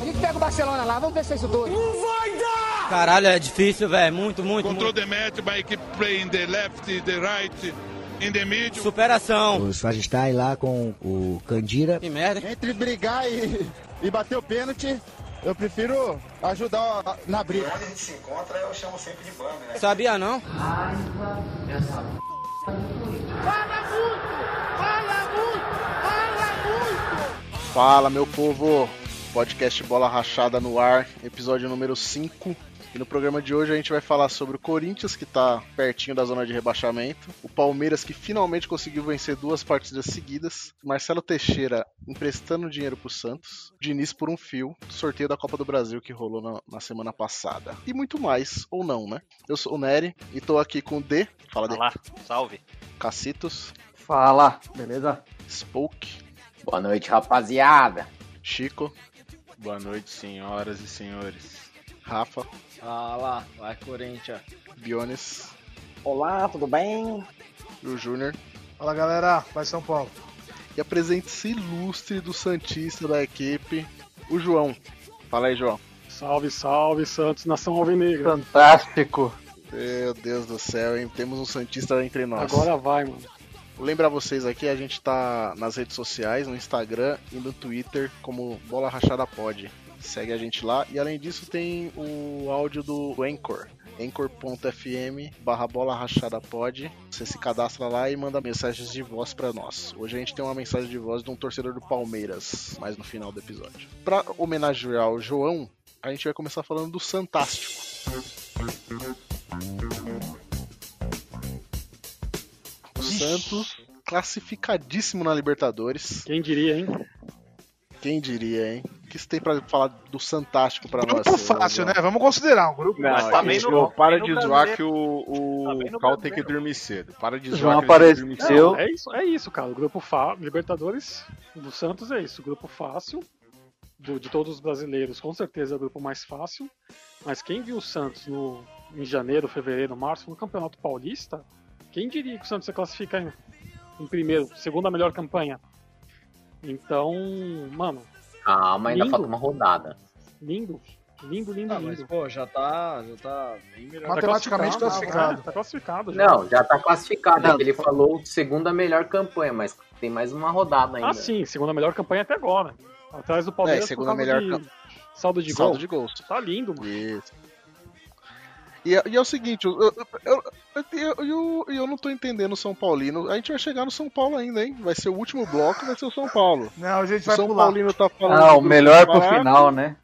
A gente pega o Barcelona lá, vamos ver se é isso tudo. Não vai dar! Caralho, é difícil, velho. Muito, muito. Control muito. the match by keep playing the left, the right, in the middle. Superação. O Swagistai lá com o Candira. Que merda. Entre brigar e, e bater o pênalti, eu prefiro ajudar na briga. Onde a gente se encontra, eu chamo sempre de bando, né? Sabia não? Fala, meu povo! Podcast Bola Rachada no ar, episódio número 5. E no programa de hoje a gente vai falar sobre o Corinthians, que tá pertinho da zona de rebaixamento, o Palmeiras, que finalmente conseguiu vencer duas partidas seguidas, Marcelo Teixeira emprestando dinheiro pro Santos, Diniz por um fio, sorteio da Copa do Brasil que rolou na, na semana passada. E muito mais, ou não, né? Eu sou o Nery e tô aqui com o D, fala D, Olá, salve. Cacitos, Fala, beleza? Spoke, Boa noite, rapaziada. Chico, Boa noite, senhoras e senhores. Rafa, Fala, vai Corinthians. Bionis Olá, tudo bem? e o Júnior. Fala galera, vai São Paulo. E a presença ilustre do Santista da equipe, o João. Fala aí, João. Salve, salve, Santos, nação alvinegra. Fantástico. Meu Deus do céu, hein? Temos um Santista entre nós. Agora vai, mano. Lembrar vocês aqui, a gente tá nas redes sociais, no Instagram e no Twitter, como Bola Rachada Pod. Segue a gente lá. E além disso, tem o áudio do Anchor. Anchor.fm barra bola rachada pod. Você se cadastra lá e manda mensagens de voz pra nós. Hoje a gente tem uma mensagem de voz de um torcedor do Palmeiras, mais no final do episódio. Pra homenagear o João, a gente vai começar falando do Santástico. O Santos classificadíssimo na Libertadores. Quem diria, hein? Quem diria, hein? O que você tem pra falar do Santástico pra nós? Grupo fácil, né? Vamos considerar um grupo Não, Mas tá bem no- para bem de zoar que o, Tá o Cal tem que dormir cedo. Para de zoar que ele tem que dormir cedo. é isso, é isso, cara. O grupo Fá, Libertadores do Santos é isso. O grupo fácil do- de todos os brasileiros, com certeza é o grupo mais fácil. Mas quem viu o Santos no, em janeiro, fevereiro, março, no Campeonato Paulista, quem diria que o Santos se classifica em, em primeiro, segunda melhor campanha? Então, mano, Calma, ainda Lindo. falta uma rodada. lindo. Lindo, lindo, Ah, mas lindo. pô, já tá, já tá bem melhor. Tá Matematicamente classificado. né? Tá classificado já. Não, já tá classificado. Não. é Ele falou segunda melhor campanha, mas tem mais uma rodada ainda. Ah, sim, segunda melhor campanha até agora. Atrás do Palmeiras É, segunda melhor de saldo de Saldo gol. de gols. Tá lindo, mano. Isso. E, é- e é o seguinte, eu, eu, eu, eu, eu- eu não tô entendendo o São Paulino. A gente vai chegar no São Paulo ainda, hein? Vai ser o último bloco, vai ser o São Paulo. Não, a gente O vai São pular. Paulino tá falando. Ah, do o melhor pro fraco, final, né?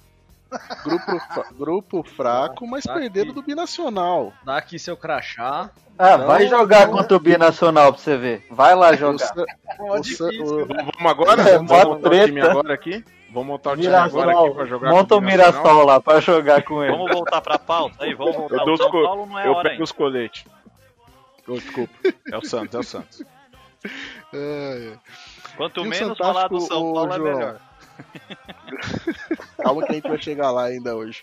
Grupo, grupo fraco, mas Tá perderam do Binacional. Dá aqui seu crachá. Ah, Não, vai jogar não. contra o Binacional pra você ver. Vai lá O jogar. O Sa- o- Vamos agora? É, Vamos o agora aqui? Vamos montar o time agora aqui pra jogar Monta com o Mirassol lá pra jogar com ele. Vamos voltar pra pauta aí, vamos voltar. Eu, dou São co- Paulo não é eu hora pego ainda. os coletes. Oh, desculpa. É o Santos, é o Santos. é, Quanto E o menos falar do São Paulo é João? melhor. Calma que a gente vai chegar lá ainda hoje.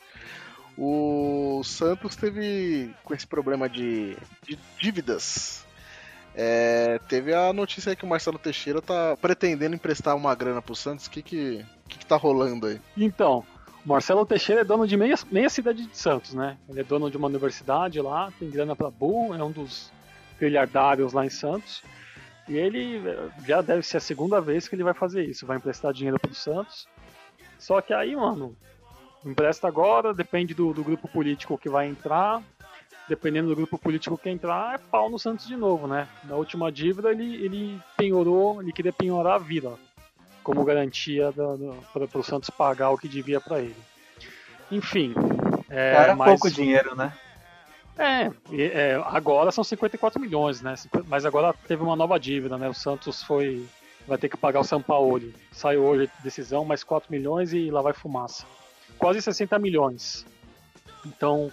O Santos teve com esse problema de, de dívidas. É, teve a notícia aí que o Marcelo Teixeira tá pretendendo emprestar uma grana pro Santos. O que que, que que tá rolando aí? Então, o Marcelo Teixeira é dono de meia, meia cidade de Santos, né? Ele é dono de uma universidade lá, tem grana pra burro, é um dos trilhardários lá em Santos. E ele eh, já deve ser a segunda vez que ele vai fazer isso, vai emprestar dinheiro pro Santos. Só que aí, mano, empresta agora, depende do, do grupo político que vai entrar. Dependendo do grupo político que entrar, é pau no Santos de novo, né? Na última dívida ele, ele penhorou, ele queria penhorar a vila como garantia para o Santos pagar o que devia para ele. Enfim. É, Era mas- pouco dinheiro, né? É, é, agora são 54 milhões, né? Mas agora teve uma nova dívida, né? O Santos foi. Vai ter que pagar o São Paulo. Saiu hoje a decisão, mais 4 milhões e lá vai fumaça. Quase 60 milhões. Então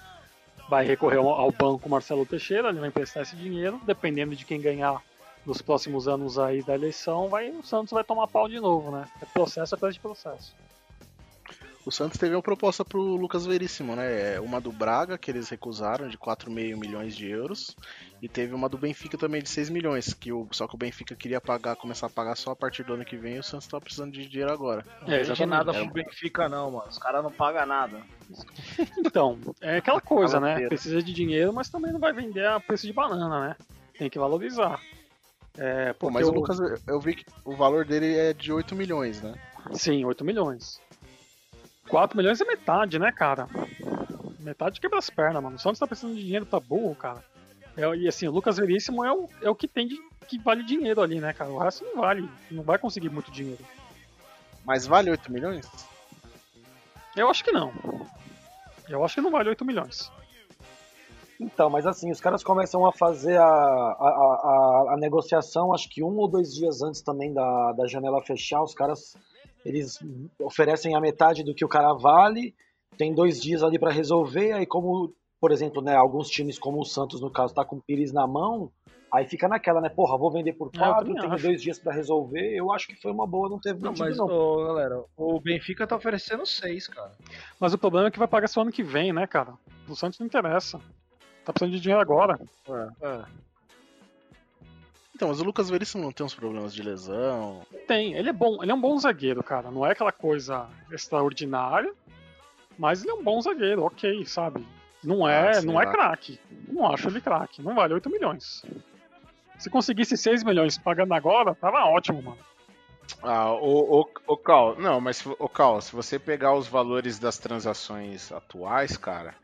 vai recorrer ao banco Marcelo Teixeira, ele vai emprestar esse dinheiro, dependendo de quem ganhar nos próximos anos aí da eleição, vai, o Santos vai tomar pau de novo, né? É processo atrás de processo. O Santos teve uma proposta pro Lucas Veríssimo, né? É Uma do Braga, que eles recusaram, de 4,5 milhões de euros. E teve uma do Benfica também de 6 milhões, que o, só que o Benfica queria pagar, começar a pagar só a partir do ano que vem e o Santos tava precisando de dinheiro agora. Não vende nada pro Benfica, não, mano. Os caras não pagam nada. Então, é aquela coisa, né? Precisa de dinheiro, mas também não vai vender a preço de banana, né? Tem que valorizar. É, Pô, porque mas o o- Lucas, eu vi que o valor dele é de 8 milhões, né? Sim, 8 milhões. 4 milhões é metade, né, cara? Metade quebra as pernas, mano. O Santos tá precisando de dinheiro, tá burro, cara. É, e assim, o Lucas Veríssimo é o, é o que tem de, que vale dinheiro ali, né, cara? O resto não vale. Não vai conseguir muito dinheiro. Mas vale 8 milhões? Eu acho que não. Eu acho que não vale 8 milhões. Então, mas assim, os caras começam a fazer a, a, a, a negociação, acho que um ou dois dias antes também da, da janela fechar, os caras eles oferecem a metade do que o cara vale, tem dois dias ali para resolver, aí como, por exemplo, né, alguns times como o Santos, no caso, tá com o Pires na mão, aí fica naquela, né, porra, vou vender por É, eu quatro, também tenho acho. dois dias para resolver, eu acho que foi uma boa, não teve Não, mas, não. ô, galera, o Benfica tá oferecendo 6, cara. Mas o problema é que vai pagar só ano que vem, né, cara? O Santos não interessa. Tá precisando de dinheiro agora. É. Então, mas o Lucas Veríssimo não tem uns problemas de lesão. Tem, ele é bom, ele é um bom zagueiro, cara. Não é aquela coisa extraordinária, mas ele é um bom zagueiro, ok, sabe? Não é, Ah, não é craque. Não acho ele craque. Não vale 8 milhões. Se conseguisse 6 milhões pagando agora, tava ótimo, mano. Ah, o, o, o Cal, não, mas o Cal, se você pegar os valores das transações atuais, cara,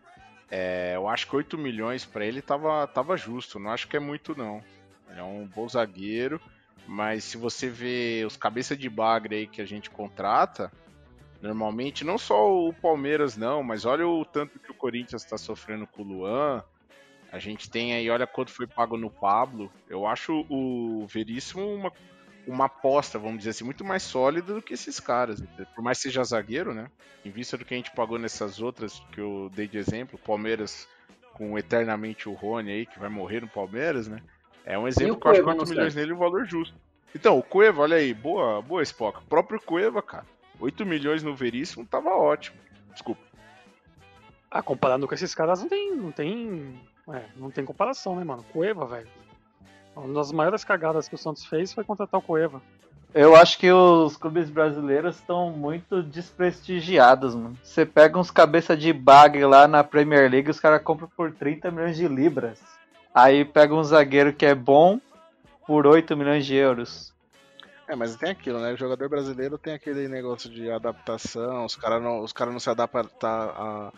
é, eu acho que 8 milhões pra ele tava, tava justo. Não acho que é muito, não. Ele é um bom zagueiro, mas se você vê os cabeça de bagre aí que a gente contrata, normalmente, não só o Palmeiras, não, mas olha o tanto que o Corinthians tá sofrendo com o Luan. A gente tem aí, olha quanto foi pago no Pablo. Eu acho o Veríssimo uma uma aposta, vamos dizer assim, muito mais sólida do que esses caras. Por mais que seja zagueiro, né? Em vista do que a gente pagou nessas outras que eu dei de exemplo, Palmeiras com eternamente o Rony aí, que vai morrer no Palmeiras, né? É um exemplo que eu acho que Cueva 8 no milhões Santos? nele é um valor justo. Então, o Cueva, olha aí, boa, boa Spock. O próprio Cueva, cara. 8 milhões no Veríssimo tava ótimo. Desculpa. Ah, comparando com esses caras, não tem. Não tem. É, não tem comparação, né, mano? Cueva, velho. Uma das maiores cagadas que o Santos fez foi contratar o Cueva. Eu acho que os clubes brasileiros estão muito desprestigiados, mano. Você pega uns cabeça de bagre lá na Premier League, os caras compram por 30 milhões de libras. Aí pega um zagueiro que é bom por 8 milhões de euros. É, mas tem aquilo, né? O jogador brasileiro tem aquele negócio de adaptação, os caras não, os cara não se adaptam a,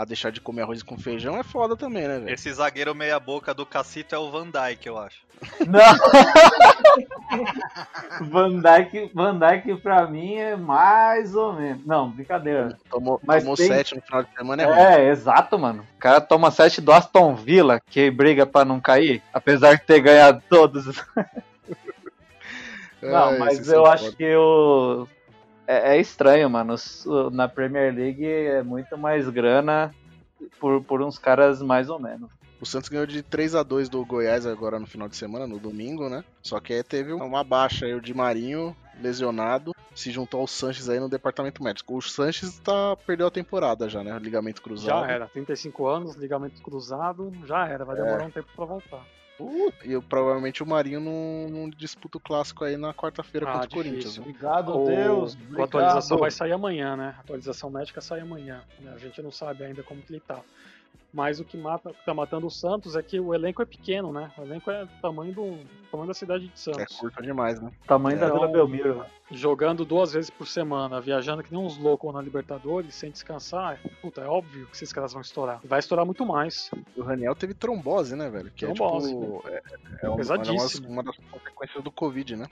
a deixar de comer arroz com feijão, é foda também, né, velho? Esse zagueiro meia boca do Cacito é o Van Dijk, eu acho. Não! Van Dijk, Van Dijk pra mim é mais ou menos. Não, brincadeira. Tomou, Mas tomou tem- 7 no final de semana, é, ruim. É, exato, mano. O cara toma 7 do Aston Villa, que briga pra não cair, apesar de ter ganhado todos. Não, mas eu são acho foda. que o. É, é estranho, mano. Na Premier League é muito mais grana por, por uns caras mais ou menos. O Santos ganhou de 3 a 2 do Goiás agora no final de semana, no domingo, né? Só que aí teve uma baixa aí, o Di Marinho, lesionado, se juntou ao Sanches aí no departamento médico. O Sanches tá, perdeu a temporada já, né? Ligamento cruzado. Já era, 35 anos, ligamento cruzado, já era, vai demorar É. um tempo pra voltar. E eu- provavelmente o Marinho não, não disputa o clássico aí na quarta-feira Ah, contra o. Corinthians. né? Obrigado, O- Deus. A atualização obrigado. vai sair amanhã, né? A atualização médica sai amanhã. né? A gente não sabe ainda como que ele tá. Mas o que mata, que tá matando o Santos é que o elenco é pequeno, né? O elenco é do tamanho, do, tamanho da cidade de É Santos. curto demais, né? Tamanho da Então, Vila Belmiro. Jogando duas vezes por semana, viajando que nem uns loucos na Libertadores, sem descansar, é- puta, é óbvio que esses caras vão estourar. Vai estourar muito mais. O Raniel teve trombose, né, velho? Que Trombose. é tipo. É, é uma, Pesadíssimo. uma das consequências do Covid, né?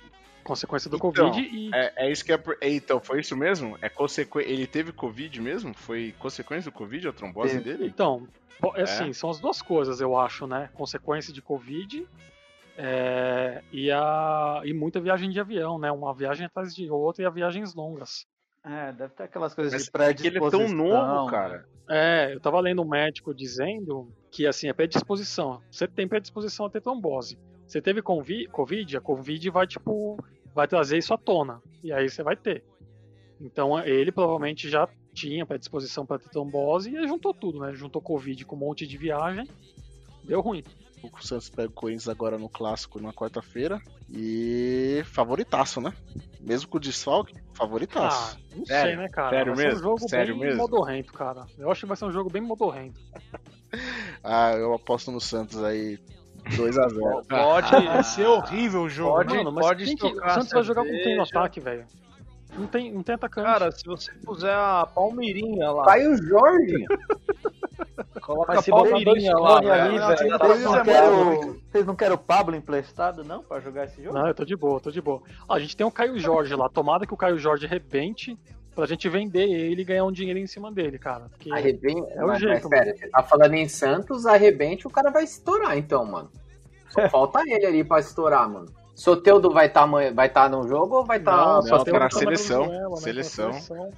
Consequência do Então, Covid e. É, é isso que é. por- é, Então, foi isso mesmo? É consequ... Ele teve Covid mesmo? Foi consequência do Covid a trombose dele? Então, bo- é É? assim, são as duas coisas, eu acho, né? Consequência de Covid é, e, a, e muita viagem de avião, né? Uma viagem atrás de outra e a viagens longas. É, deve ter aquelas coisas Mas de é que ele é tão predisposição. novo, cara. É, eu tava lendo um médico dizendo que assim, é predisposição. Você tem predisposição a ter trombose. Você teve Covid, a Covid vai, tipo, vai trazer isso à tona. E aí você vai ter. Então ele provavelmente já tinha pra disposição pra ter trombose e juntou tudo, né? Juntou Covid com um monte de viagem, deu ruim. O Santos pega o Corinthians agora no clássico na quarta-feira. E favoritaço, né? Mesmo com o desfalque, favoritaço. Ah, não sei, né, cara? Sério vai ser mesmo? um jogo Sério bem mesmo? modorrento, cara. Eu acho que vai ser um jogo bem modorrento. Ah, eu aposto no Santos aí 2x0. Pode Vai ser horrível o jogo. Pode, Mano, mas pode que- o Santos vai jogar com quem no ataque, velho? Não tem, não tem atacante. Cara, se você puser a Palmeirinha lá. Caio Jorge. Coloca Mas a Palmeirinha lá. ali. Não, velho, tá Vocês não querem o Pablo emprestado, não, pra jogar esse jogo? Não, eu tô de boa, tô de boa. Ó, a gente tem o Caio Jorge lá. Tomada que o Caio Jorge rebente pra gente vender ele e ganhar um dinheiro em cima dele, cara. Porque Arrebente. É o mas, jeito, mas pera, você tá falando em Santos, arrebente, o cara vai estourar então, mano. Só falta ele ali pra estourar, mano. Soteudo vai estar vai tá no jogo ou vai estar. Não, só só tá na o seleção, Venezuela, né, seleção. seleção.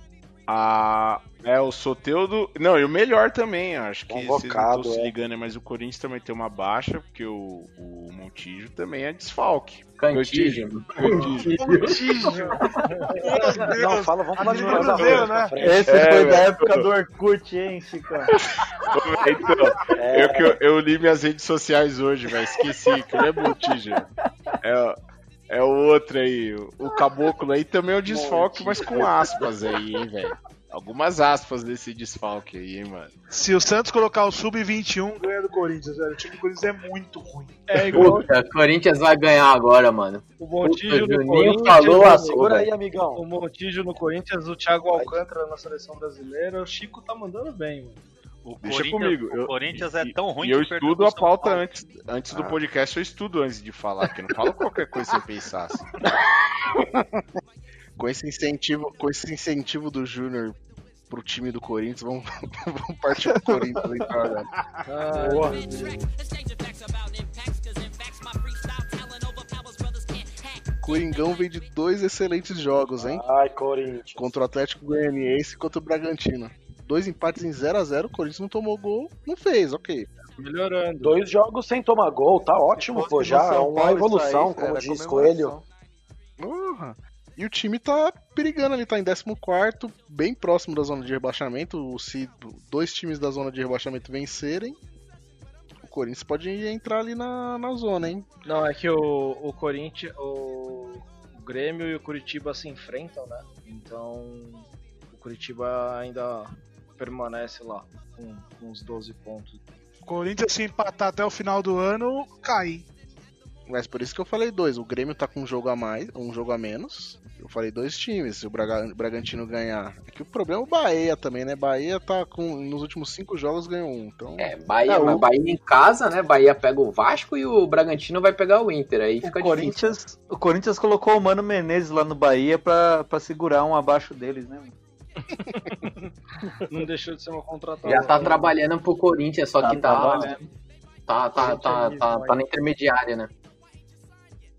Ah, é o Soteudo. Não, e o melhor também, acho que vocês não estão se é. ligando, mas o Corinthians também tem uma baixa, porque o, o Montijo também é desfalque. Cantígio. Não, fala, vamos falar de Amigo coisa Cruzeiro, ruim pra né? Esse É, foi da época do Orkut, hein, Chico? então, eu, que eu, eu li minhas redes sociais hoje, velho. Esqueci, que não é Montijo. É, é o outro aí, o- o caboclo aí também é o desfalque, mas com aspas aí, hein, velho. Algumas aspas desse desfalque aí, hein, mano. Se o Santos colocar o Sub-21, ganha do Corinthians, velho. O time do Corinthians é muito ruim. É igual Puta, Corinthians vai ganhar agora, mano. o Montijo Puta, no Juninho Corinthians. falou a Segura aí, amigão. O Montijo no Corinthians, o Thiago Alcântara na seleção brasileira. O Chico tá mandando bem, mano. O Deixa Corinthians, comigo. o Eu- Corinthians é tão ruim E eu que perdeu estudo a pauta Paulo. antes, antes do podcast, eu estudo antes de falar, que eu não falo qualquer coisa sem pensar. assim. Com esse incentivo, com esse incentivo do Júnior pro time do Corinthians, vamos, vamos partir pro Corinthians então, velho. Boa. Coringão vem de dois excelentes jogos, hein? Ai, Corinthians. Contra o Atlético Goianiense e contra o Bragantino. Dois empates em 0 a 0 o Corinthians não tomou gol, não fez, ok. Melhorando. Dois jogos sem tomar gol, tá ótimo, pô. Já é uma evolução, como diz Coelho. Porra. E o time tá perigando ali, tá em 14, bem próximo da zona de rebaixamento. Se dois times da zona de rebaixamento vencerem, o Corinthians pode entrar ali na, na zona, hein? Não, é que o, o Corinthians, o, Grêmio e o Curitiba se enfrentam, né? Então o Curitiba ainda permanece lá com, com os 12 pontos. O Corinthians, se empatar até o final do ano, cai. Mas por isso que eu falei dois. O Grêmio tá com um jogo a mais, um jogo a menos. Eu falei dois times. Se o Braga- Bragantino ganhar. É que o problema é o Bahia também, né? Bahia tá com. Nos últimos cinco jogos ganhou um. Então. É, Bahia, É, o- mas Bahia em casa, né? Bahia pega o Vasco e o Bragantino vai pegar o Inter. Aí O fica difícil. Corinthians, o Corinthians colocou o Mano Menezes lá no Bahia pra, pra segurar um abaixo deles, né? Não deixou de ser uma contratação. Já tá trabalhando pro Corinthians, só que tá. trabalhando. Tá, tá, tá, tá, tá na intermediária, né?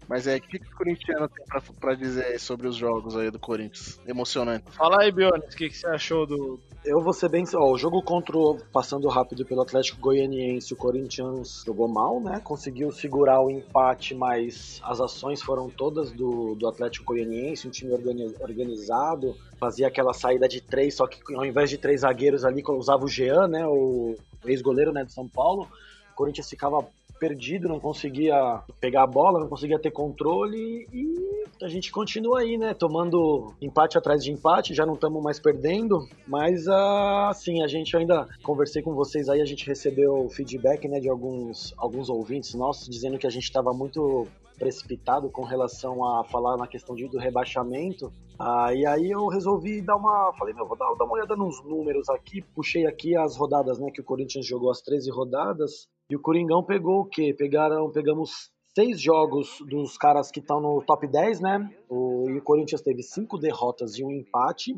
Mas é, o que, que o corintiano tem pra, pra dizer sobre os jogos aí do Corinthians? Emocionante. Fala aí, Bionis, o que, que você achou do. Eu vou ser bem. Ó, o jogo contra o. Passando rápido pelo Atlético Goianiense, o Corinthians jogou mal, né? Conseguiu segurar o empate, mas as ações foram todas do, do Atlético Goianiense, um time organi- organizado. Fazia aquela saída de três, só que ao invés de três zagueiros ali, usava o Jean, né? O ex-goleiro né, do São Paulo. O Corinthians ficava perdido, não conseguia pegar a bola, não conseguia ter controle e a gente continua aí, né? Tomando empate atrás de empate, já não estamos mais perdendo, mas assim, a gente ainda conversei com vocês aí, a gente recebeu feedback, né, de alguns, alguns ouvintes nossos dizendo que a gente estava muito precipitado com relação a falar na questão de, do rebaixamento. Ah, e aí eu resolvi dar uma. Falei, meu, vou dar, dar uma olhada nos números aqui. Puxei aqui as rodadas, né? Que o Corinthians jogou as 13 rodadas. E o Coringão pegou o quê? Pegaram, pegamos seis jogos dos caras que estão no top 10, né? O, e o Corinthians teve cinco derrotas e um empate.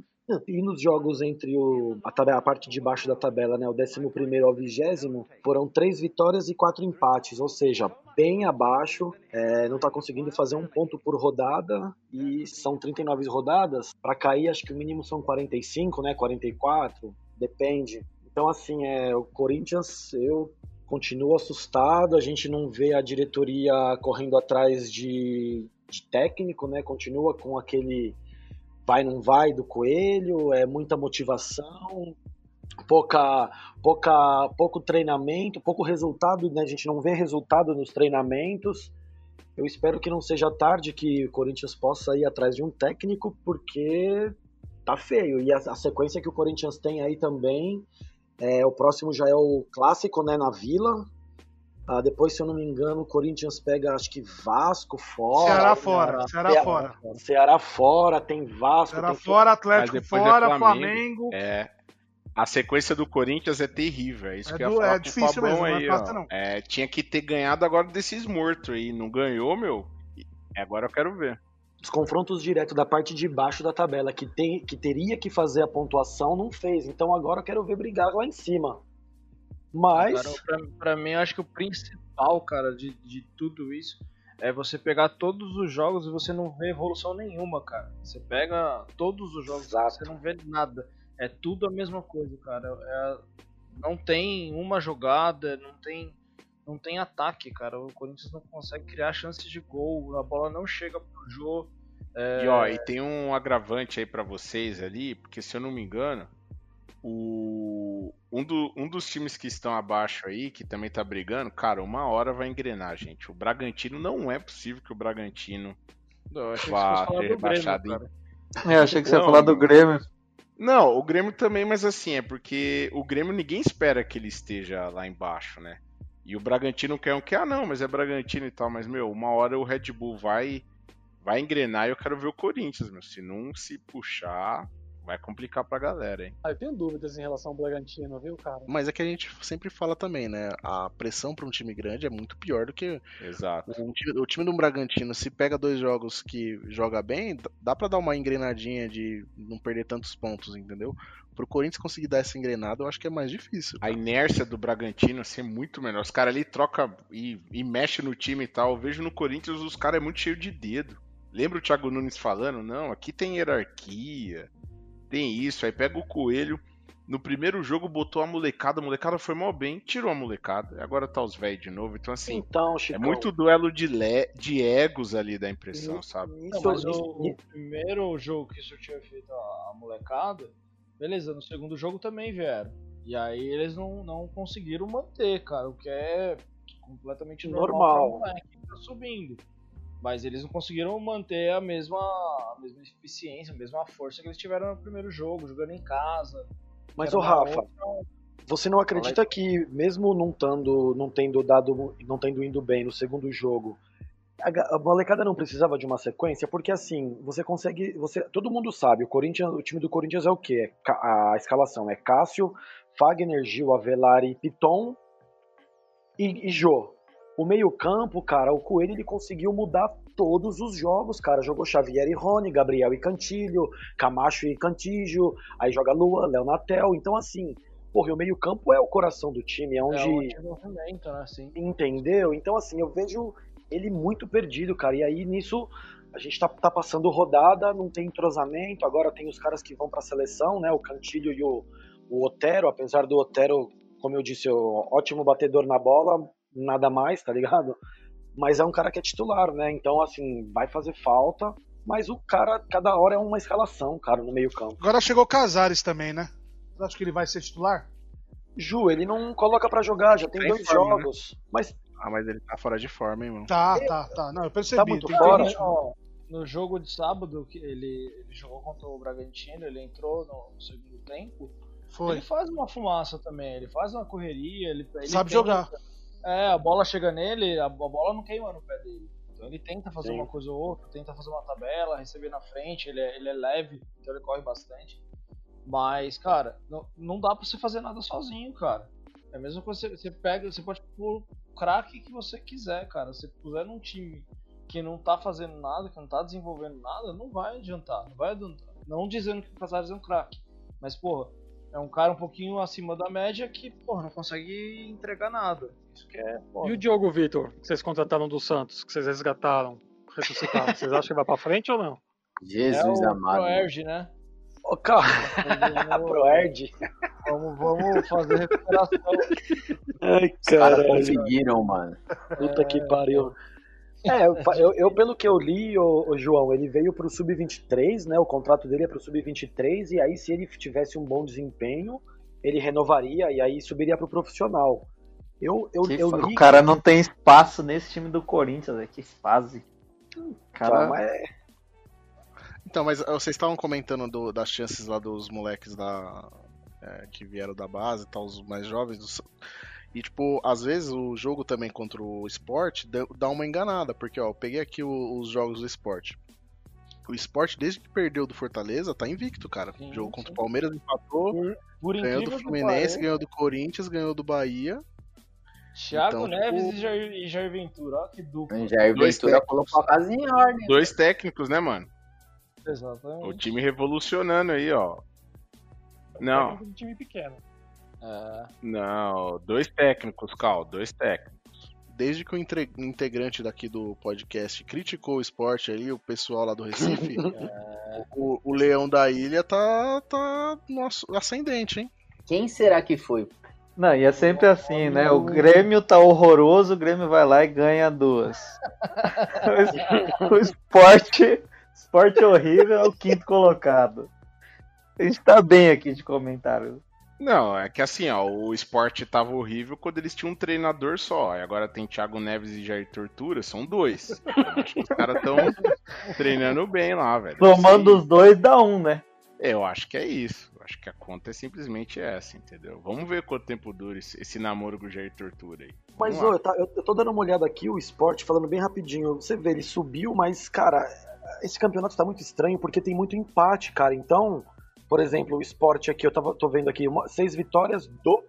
E nos jogos entre o, a, tabela, a parte de baixo da tabela, né, o 11 ao 20, foram três vitórias e quatro empates, ou seja, bem abaixo, é, não está conseguindo fazer um ponto por rodada, e são 39 rodadas, para cair acho que o mínimo são 45, né, 44, depende. Então, assim, é, o Corinthians, eu continuo assustado, a gente não vê a diretoria correndo atrás de, de técnico, né, continua com aquele vai não vai do Coelho, é muita motivação, pouca, pouca, pouco treinamento, pouco resultado, né? A gente não vê resultado nos treinamentos. Eu espero que não seja tarde que o Corinthians possa ir atrás de um técnico, porque tá feio. E a, a sequência que o Corinthians tem aí também, é, o próximo já é o clássico, né, na Vila. Ah, depois, se eu não me engano, o Corinthians pega, acho que Vasco fora. Ceará fora, Ceará fora. Ceará fora, tem Vasco. Ceará tem fora, Mas Atlético depois é fora, Flamengo. É. A sequência do Corinthians é terrível, é isso É que eu ia falar é difícil Fabão mesmo, não é aí, fácil não. É, tinha que ter ganhado agora desses mortos aí, não ganhou, meu. Agora eu quero ver. Os confrontos diretos da parte de baixo da tabela, que, tem, que teria que fazer a pontuação, não fez. Então agora eu quero ver brigar lá em cima. Mas. Pra mim, eu acho que o principal, cara, de, de tudo isso é você pegar todos os jogos e você não vê evolução nenhuma, cara. Você pega todos os jogos e você não vê nada. É tudo a mesma coisa, cara. É- não tem uma jogada, não tem, não tem ataque, cara. O Corinthians não consegue criar chances de gol, a bola não chega pro Jô. É, E ó, e tem um agravante aí pra vocês ali, porque se eu não me engano, o um, do- um dos times que estão abaixo aí, que também tá brigando, cara, uma hora vai engrenar, gente. O Bragantino não é possível que o Bragantino vá ter do Grêmio, rebaixado em-. É, eu achei que você ia Não, falar do Grêmio. Não, o Grêmio também, mas assim, é porque o Grêmio ninguém espera que ele esteja lá embaixo, né? E o Bragantino quer um que, ah não, mas é Bragantino e tal, mas meu, uma hora o Red Bull vai vai engrenar e eu quero ver o Corinthians, meu. Se não se puxar, vai complicar pra galera, hein? Ah, eu tenho dúvidas em relação ao Bragantino, viu, cara? Mas é que a gente sempre fala também, né? A pressão para um time grande é muito pior do que Exato. o time, o time do Bragantino. Se pega dois jogos que joga bem, dá pra dar uma engrenadinha de não perder tantos pontos, entendeu? Pro Corinthians conseguir dar essa engrenada, eu acho que é mais difícil. A inércia do Bragantino assim, é muito melhor. Os caras ali trocam e, e mexem no time e tal. Eu vejo no Corinthians os caras é muito cheio de dedo. Lembra o Thiago Nunes falando? Não, aqui tem hierarquia, tem isso. Aí pega o Coelho. No primeiro jogo botou a molecada, a molecada foi mal bem, tirou a molecada. Agora tá os velhos de novo. Então, assim, Então, é muito duelo de, le... de egos ali da impressão, sabe? Não, isso- mas isso- o, o primeiro jogo que isso tinha feito a, molecada, beleza, no segundo jogo também vieram. E aí eles não, não conseguiram manter, cara, o que é completamente normal, Normal. pra moleque que tá subindo. Mas eles não conseguiram manter a mesma, a mesma eficiência, a mesma força que eles tiveram no primeiro jogo, jogando em casa. Mas, uma Rafa, outra- você não acredita que, mesmo não, tando, não tendo dado, não tendo indo bem no segundo jogo, a, molecada não precisava de uma sequência? Porque assim, você consegue. Você, todo mundo sabe, o Corinthians, o time do Corinthians é o quê? É A escalação é Cássio, Fagner, Gil, Avelar e Piton e, e Jô. O meio-campo, cara, o Coelho ele conseguiu mudar todos os jogos, cara. Jogou Xavier e Rony, Gabriel e Cantilho, Camacho e Cantígio, aí joga Lua, Léo Natel. Então, assim, porra, o meio-campo é o coração do time, é É onde. um desenvolvimento, né, assim. Entendeu? Então, assim, eu vejo ele muito perdido, cara. E aí, nisso, a gente tá, tá passando rodada, não tem entrosamento. Agora tem os caras que vão pra seleção, né? O Cantilho e o, o Otero. Apesar do Otero, como eu disse, o ótimo batedor na bola, nada mais, tá ligado? Mas é um cara que é titular, né? Então, assim, vai fazer falta. Mas o cara, cada hora é uma escalação, cara, no meio-campo. Agora chegou o Casares também, né? Você acha que ele vai ser titular? Ju, ele não coloca pra jogar, já tem em dois forma, né? jogos. Mas Ah, mas ele tá fora de forma, hein, mano? Tá, tá, tá. Não, eu percebi. Tá muito fora? Ó, no jogo de sábado, que ele, ele jogou contra o Bragantino, ele entrou no, no segundo tempo. Foi. Ele faz uma fumaça também, ele faz uma correria, ele, ele Sabe tenta- jogar. É, a bola chega nele, a, a bola não queima no pé dele. Então ele tenta fazer Sim. uma coisa ou outra, tenta fazer uma tabela, receber na frente, ele é, ele é leve, então ele corre bastante. Mas, cara, não, não dá pra você fazer nada sozinho, cara. É mesmo que você, você pega, você pode pôr o craque que você quiser, cara. Se puser num time que não tá fazendo nada, que não tá desenvolvendo nada, não vai adiantar. Não vai adiantar. Não dizendo que o Casares é um craque. Mas, porra, é um cara um pouquinho acima da média que, porra, não consegue entregar nada. Isso que é, E porra. o Diogo Vitor, que vocês contrataram do Santos, que vocês resgataram, ressuscitaram, vocês acham que vai pra frente ou não? Jesus é o amado. Proerge, né? Ô, calma. A Proerd. Vamos, vamos fazer recuperação. Ai, Os caras conseguiram, mano. Puta que pariu. É, eu, eu- pelo que eu li, o, João, ele veio pro Sub-23, né? O contrato dele é pro Sub-23, e aí se ele tivesse um bom desempenho, ele renovaria e aí subiria pro profissional. Eu, eu, Que eu fa- li O cara não tem espaço nesse time do Corinthians, velho. Que fase. Cara, Então, mas é- Então, mas vocês estavam comentando do- das chances lá dos moleques da, é, que vieram da base e tal, os mais jovens. dos- e, tipo, às vezes o jogo também contra o esporte dá- uma enganada, porque, ó, eu peguei aqui o- os jogos do esporte. O esporte, desde que perdeu do Fortaleza, tá invicto, cara. o jogo contra o Palmeiras empatou, Por ganhou do Fluminense, ganhou do Corinthians, ganhou do Bahia. Thiago Então, Neves tipo- e Jair, e Jair Ventura, ó que dupla. Jair Dois Ventura técnicos. colocou a casa em ordem. Dois técnicos, né, mano? Exatamente. O time revolucionando aí, ó. Não, Técnico de time pequeno. Não. Dois técnicos, Cal. Dois técnicos. Desde que o integrante daqui do podcast criticou o esporte ali, o pessoal lá do Recife, o, o leão da ilha tá, tá no ass- ascendente, hein? Quem será que foi? Não, e é sempre assim, né? O Grêmio tá horroroso, o Grêmio vai lá e ganha duas. o esporte, esporte horrível é o quinto colocado. A gente tá bem aqui de comentário. Não, é que assim, ó, o esporte tava horrível quando eles tinham um treinador só. E agora tem Thiago Neves e Jair Tortura, são dois. Eu acho que os caras tão treinando bem lá, velho. Somando os dois dá um, né? Eu acho que é isso. Eu acho que a conta é simplesmente essa, entendeu? Vamos ver quanto tempo dura esse, esse namoro com o Jair Tortura aí. Mas, ô, eu, tá- eu- eu tô dando uma olhada aqui, o esporte, falando bem rapidinho. Você vê, ele subiu, mas, cara, esse campeonato tá muito estranho porque tem muito empate, cara. Então, por exemplo, o esporte aqui, eu tava, tô vendo aqui, uma- seis vitórias do.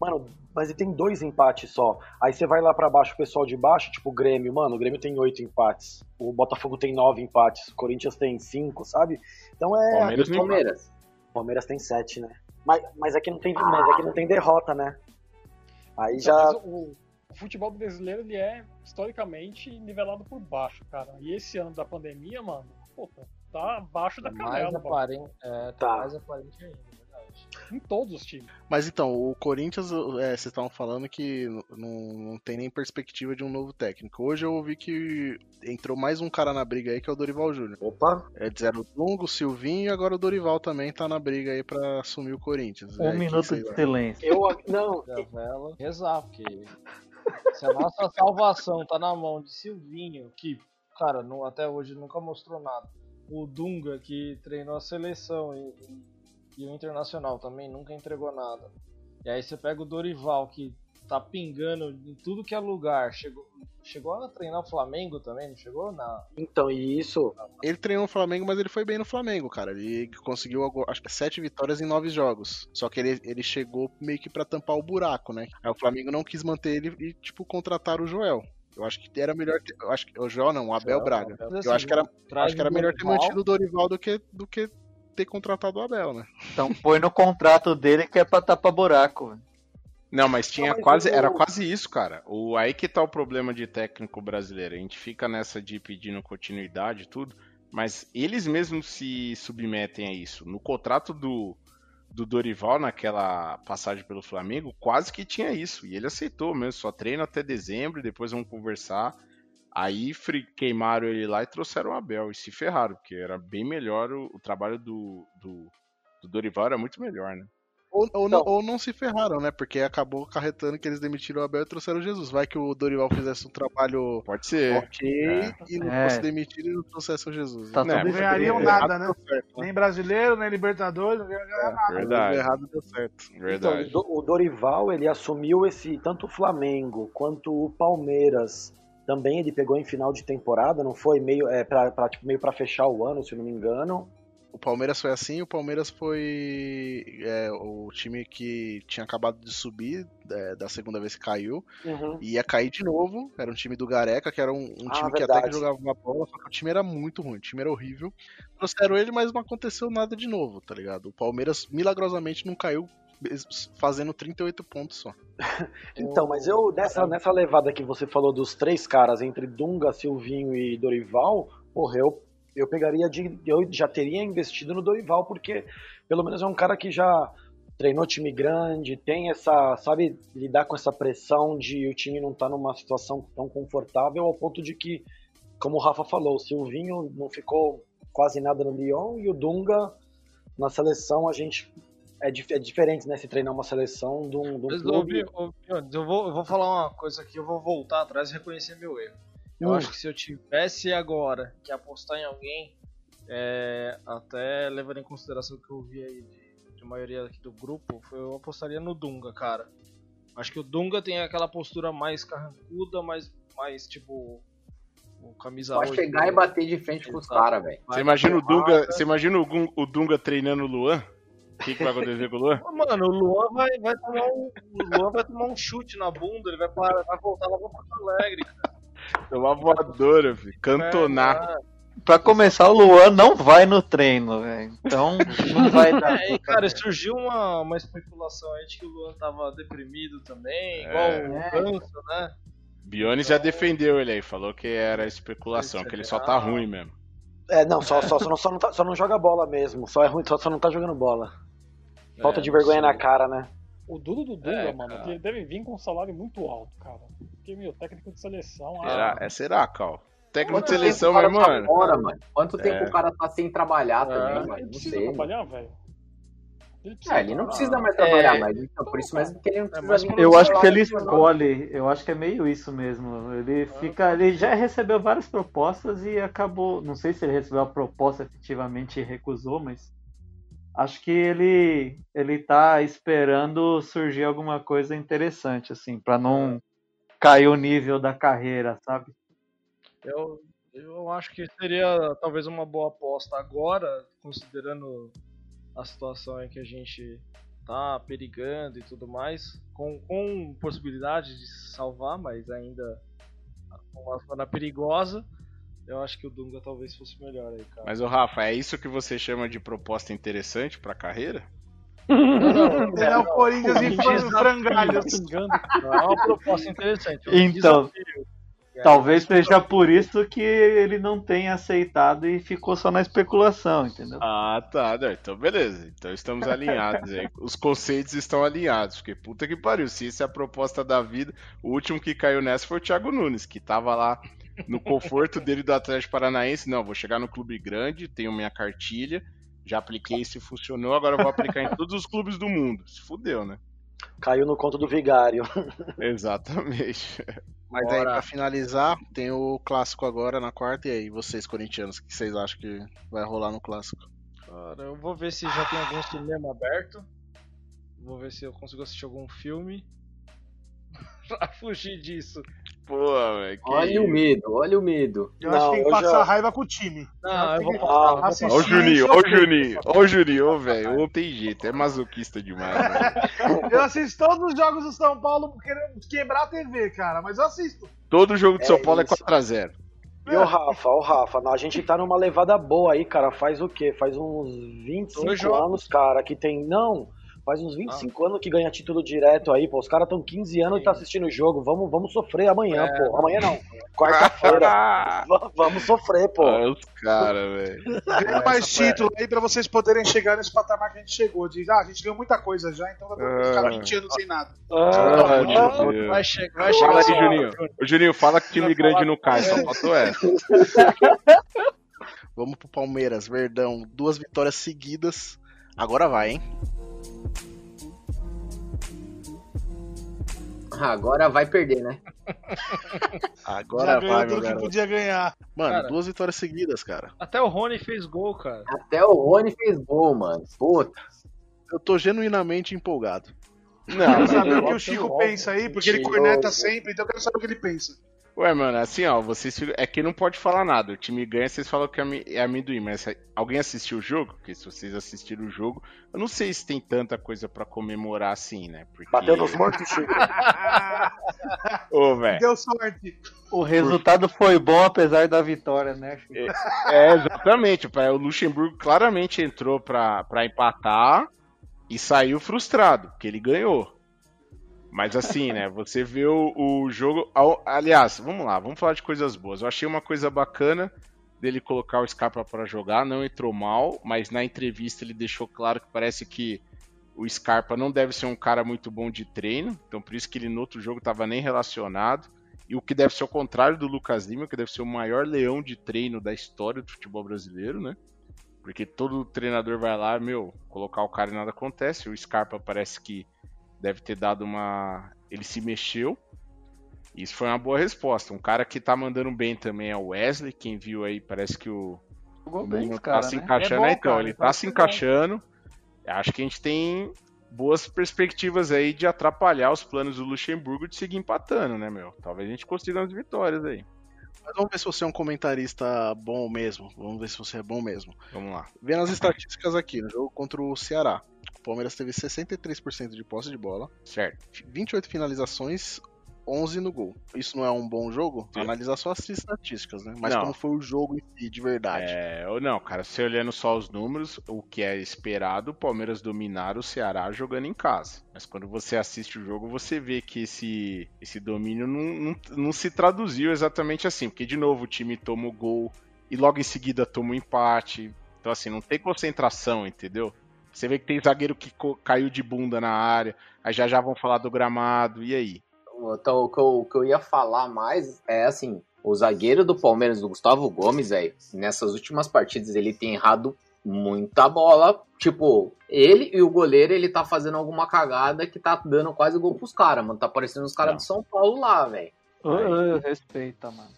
Mano, mas ele tem dois empates só. Aí você vai lá pra baixo, o pessoal de baixo, tipo o Grêmio, mano, o Grêmio tem oito empates. O Botafogo tem nove empates. O Corinthians tem cinco, sabe? Então é. Palmeiras E não Palmeiras? Palmeiras tem sete, né? Mas, mas aqui não tem, mas aqui não tem derrota, né? Aí Então, já. o, o futebol brasileiro ele é historicamente nivelado por baixo, cara. E esse ano da pandemia, mano, puta, tá abaixo da Tá mais canela. mano. aparente, é, tá, Tá. mais aparente ainda, é verdade. Em todos os times. Mas então, o Corinthians, é, vocês estavam falando que não, não tem nem perspectiva de um novo técnico. Hoje eu ouvi que entrou mais um cara na briga aí, que é o Dorival Júnior. Opa! É, disseram o Dungo, o Silvinho e agora o Dorival também tá na briga aí pra assumir o Corinthians. Um É, minuto de silêncio. Eu, não, rezar, porque se a nossa salvação tá na mão de Silvinho, que, cara, não- até hoje nunca mostrou nada. O Dunga, que treinou a seleção e, e o Internacional também nunca entregou nada. E aí você pega o Dorival, que tá pingando em tudo que é lugar. Chegou, chegou a treinar o Flamengo também, não chegou? Na... Então, e isso. Ele treinou o Flamengo, mas ele foi bem no Flamengo, cara. Ele conseguiu, acho que sete vitórias em nove jogos. Só que ele, ele chegou meio que pra tampar o buraco, né? Aí o Flamengo não quis manter ele e, tipo, contratar o Joel. Eu acho que era melhor ter, eu acho que o Joel não, o Abel Joel, Braga. Abel. Eu Assim, acho que era, acho que era o melhor ter mantido o Dorival do que do que ter contratado o Abel, né? Então põe no contrato dele que é pra tapar buraco. velho. Não, mas tinha Não, mas quase. o- Era quase isso, cara. O, aí que tá o problema de técnico brasileiro. A gente fica nessa de pedindo continuidade e tudo, mas eles mesmos se submetem a isso. No contrato do, do Dorival, naquela passagem pelo Flamengo, quase que tinha isso. E ele aceitou mesmo, só treina até dezembro, depois vamos conversar. Aí queimaram ele lá e trouxeram o Abel e se ferraram, porque era bem melhor o, o trabalho do, do, do Dorival era muito melhor, né? Ou, ou, não, Então- ou não se ferraram, né? Porque acabou acarretando que eles demitiram o Abel e trouxeram o Jesus. Vai que o Dorival fizesse um trabalho Pode ser. ok É. e não É. fosse demitido e não trouxesse o Jesus. Tá né? Né, tudo Não ganhariam escrito. nada, né? Deu certo, né? Nem brasileiro, nem Libertadores, não ganharia nada. Verdade. Deu errado deu certo. Verdade. Então, o Do- o Dorival, ele assumiu esse tanto o Flamengo quanto o Palmeiras. Também ele pegou em final de temporada, não foi meio é para tipo, meio para fechar o ano, se eu não me engano. O Palmeiras foi assim, o Palmeiras foi é, o time que tinha acabado de subir é, da segunda vez que caiu e ia cair de novo. Era um time do Gareca, que era um, um Ah, time que até que verdade. jogava uma bola, só que o time era muito ruim, o time era horrível. Trouxeram ele, mas não aconteceu nada de novo, tá ligado? O Palmeiras milagrosamente não caiu fazendo 38 pontos só. Então, mas eu nessa nessa levada que você falou dos três caras entre Dunga, Silvinho e Dorival, porra, eu eu pegaria de eu já teria investido no Dorival porque pelo menos é um cara que já treinou time grande, tem essa, sabe, lidar com essa pressão de o time não tá numa situação tão confortável ao ponto de que, como o Rafa falou, o Silvinho não ficou quase nada no Lyon e o Dunga na seleção a gente é, dif- é diferente, né, se treinar uma seleção de um, de um Mas, clube. Bionis, eu vou, eu vou falar uma coisa aqui, eu vou voltar atrás e reconhecer meu erro. Eu Hum. acho que se eu tivesse agora que apostar em alguém, é, até levando em consideração o que eu vi aí de, de maioria aqui do grupo, foi- eu apostaria no Dunga, cara. Acho que o Dunga tem aquela postura mais carrancuda, mais, mais tipo. Camisa Pode 8, chegar e bater de frente com os Exato. caras, velho. Você imagina o Dunga, você imagina o, Gun- o Dunga treinando o Luan? O que, que vai acontecer com o Luan? Mano, o Luan vai, vai tomar um. O Luan vai tomar um chute na bunda, ele vai, parar, vai voltar lá pra Porto Alegre. Tomar voadora, filho. Cantonar. Pra começar, o Luan não vai no treino, velho. Então, não vai dar. É, e, cara, surgiu uma, uma especulação aí de que o Luan tava deprimido também, igual É. o Ganso, né? Bionis já defendeu ele aí, falou que era especulação, que ele só tá ruim mesmo. É, não, só, só, só, não, só, não tá- só não joga bola mesmo, só é ruim, só, só não tá jogando bola. Falta É, de vergonha na cara, né? O Dudu do Dunga, É, mano, cara. ele deve vir com um salário muito alto, cara. Porque, meu, técnico de seleção. Será? ah, É, será, Cal? Técnico de seleção, tempo meu mano. Tá fora, mano? Quanto tempo É. o cara tá sem trabalhar ele também, mano? Não precisa sei. trabalhar, velho. Ele É, ele não precisa mais trabalhar, É. mas então, por isso mesmo que ele não precisa vir Eu acho que ele escolhe, eu acho que é meio isso mesmo. Ele fica, ele já recebeu várias propostas e acabou, não sei se ele recebeu a proposta efetivamente e recusou, mas acho que ele ele tá esperando surgir alguma coisa interessante assim, pra não cair o nível da carreira, sabe? Eu, eu acho que seria talvez uma boa aposta agora, considerando a situação em que a gente tá perigando e tudo mais, com, com possibilidade de se salvar, mas ainda com uma zona perigosa. Eu acho que o Dunga talvez fosse melhor aí, cara. Mas, ô Rafa, é isso que você chama de proposta interessante pra carreira? Ele é o Corinthians em Desafio. frangalhos. Não, é uma proposta interessante. é um Então, desafio. talvez seja por isso que ele não tenha aceitado e ficou só na especulação, entendeu? Ah, tá. não, Então, beleza. Então estamos alinhados aí. Os conceitos estão alinhados. Porque puta que pariu. Se essa é a proposta da vida, o último que caiu nessa foi o Thiago Nunes, que tava lá no conforto dele do Atlético Paranaense. Não, vou chegar no clube grande, tenho minha cartilha, já apliquei se funcionou, agora eu vou aplicar em todos os clubes do mundo. Se fudeu, né? Caiu no conto do vigário. Exatamente. Mas aí, pra finalizar, tem o clássico agora na quarta. E aí, vocês, corintianos, o que vocês acham que vai rolar no clássico? Cara, eu vou ver se já tem algum cinema aberto. Vou ver se eu consigo assistir algum filme. pra fugir disso. Pô, velho. que Olha o medo, olha o medo. Eu acho que tem que passar já- raiva com o time. Não, eu vou passar, Ó o Juninho, ó o. Juninho, ó o Juninho, velho, não tem jeito, é masoquista demais, velho. Eu assisto todos os jogos do São Paulo querendo quebrar a TV, cara, mas eu assisto. Todo jogo de É São Paulo isso. é 4x0. E o Rafa, o Rafa, a gente tá numa levada boa aí, cara. Faz o quê? Faz uns 25 Dois jogos. anos, cara, que tem. Não, faz uns 25 anos que ganha título direto aí, pô. Os caras tão 15 anos e tá assistindo o jogo. Vamos, vamos sofrer amanhã, É. pô. Amanhã não. Quarta-feira. Va- vamos sofrer, pô. Olha os caras, velho. Ganha mais título aí pra vocês poderem chegar nesse patamar que a gente chegou. Diz, ah, a gente ganhou muita coisa já, então dá pra ficar Ah. 20 anos sem nada. Ah, meu Deus. Vai, che vai Fala chegar. aí, Juninho. Ô, Juninho, fala que time grande não cai, só faltou essa. Vamos pro Palmeiras, Verdão. Duas vitórias seguidas. Agora vai, hein? Ah, Agora vai perder, né? Agora já vai, meu que podia ganhar. Mano, Cara. duas vitórias seguidas, cara. Até o Rony fez gol, cara. Até o Rony fez gol, mano. Puta. Eu tô genuinamente empolgado. Eu Não, quero saber o que eu o Chico pensa aí, porque ele corneta sempre, então eu quero saber o que ele pensa. Ué, mano, assim, ó, vocês ficam- é que não pode falar nada. O time ganha, vocês falam que é é amendoim, mas alguém assistiu o jogo? Porque se vocês assistiram o jogo, eu não sei se tem tanta coisa pra comemorar assim, né? Porque... Bateu nos mortos, Chico. Ô, velho. Deu sorte. O resultado foi bom apesar da vitória, né? Chico? É, exatamente. pai, O Luxemburgo claramente entrou pra, pra empatar e saiu frustrado, porque ele ganhou. Mas assim, né? Você vê o, o jogo. Aliás, vamos lá, vamos falar de coisas boas. Eu achei uma coisa bacana dele colocar o Scarpa pra jogar, não entrou mal, mas na entrevista ele deixou claro que parece que O Scarpa não deve ser um cara muito bom de treino, então por isso que ele no outro jogo estava nem relacionado. E o que deve ser o contrário do Lucas Lima, que deve ser o maior leão de treino da história do futebol brasileiro, né? Porque todo treinador vai lá, meu, colocar o cara e nada acontece. O Scarpa parece que deve ter dado uma. Ele se mexeu. Isso foi uma boa resposta. Um cara que tá mandando bem também é o Wesley. Quem viu aí, parece que o. Jogou bem, esse cara, tá se né? encaixando, É bom, né? Então, cara, ele tá se encaixando. Acho que a gente tem boas perspectivas aí de atrapalhar os planos do Luxemburgo de seguir empatando, né, meu? Talvez a gente consiga umas vitórias aí. Mas vamos ver se você é um comentarista bom mesmo. Vamos ver se você é bom mesmo. Vamos lá. Vendo as estatísticas aqui, no jogo contra o Ceará. O Palmeiras teve 63% de posse de bola. Certo. 28 finalizações, 11 no gol. Isso não é um bom jogo? Sim. Analisar só as estatísticas, né? Mas Não. como foi o jogo em si, de verdade. É, ou não, cara, você olhando só os números, o que é esperado, o Palmeiras dominar o Ceará jogando em casa. Mas quando você assiste o jogo, você vê que esse, esse domínio não, não, não se traduziu exatamente assim. Porque, de novo, o time toma o gol e logo em seguida toma o empate. Então, assim, não tem concentração, entendeu? Você vê que tem zagueiro que caiu de bunda na área, aí já já vão falar do gramado, e aí? Então, o que, eu, o que eu ia falar mais é assim: o zagueiro do Palmeiras, do Gustavo Gomes, velho, nessas últimas partidas ele tem errado muita bola. Tipo, ele e o goleiro, ele tá fazendo alguma cagada que tá dando quase gol pros caras, mano. Tá parecendo os caras de São Paulo lá, velho. Respeita, mano.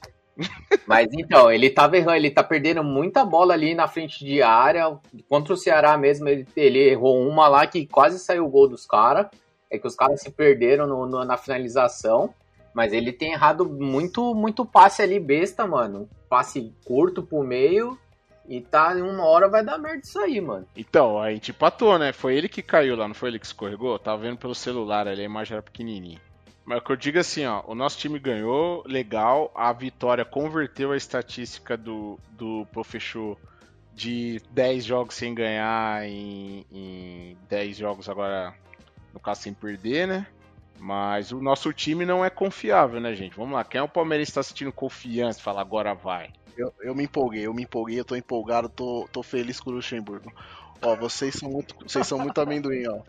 Mas então, ele tava errando, ele tá perdendo muita bola ali na frente de área. Contra o Ceará mesmo, ele, ele errou uma lá que quase saiu o gol dos caras. É que os caras se perderam no- no- na finalização. Mas ele tem errado muito, muito passe ali besta, mano. Passe curto pro meio. E tá uma hora vai dar merda isso aí, mano. Então, a gente empatou, né? Foi ele que caiu lá, não foi ele que escorregou? Tava vendo pelo celular ali, a imagem era pequenininha. Mas o que eu digo é assim, ó, o nosso time ganhou, legal, a vitória converteu a estatística do, do Profechou de 10 jogos sem ganhar em, em 10 jogos agora, no caso, sem perder, né? Mas o nosso time não é confiável, né, gente? Vamos lá, quem é o Palmeiras que tá sentindo confiança fala agora vai? Eu, eu me empolguei, eu me empolguei, eu tô empolgado, tô, tô feliz com o Luxemburgo. Ó, vocês são muito, vocês são muito amendoim, ó.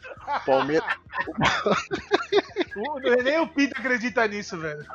Palmeiras. Nem o Pinto acredita nisso, velho.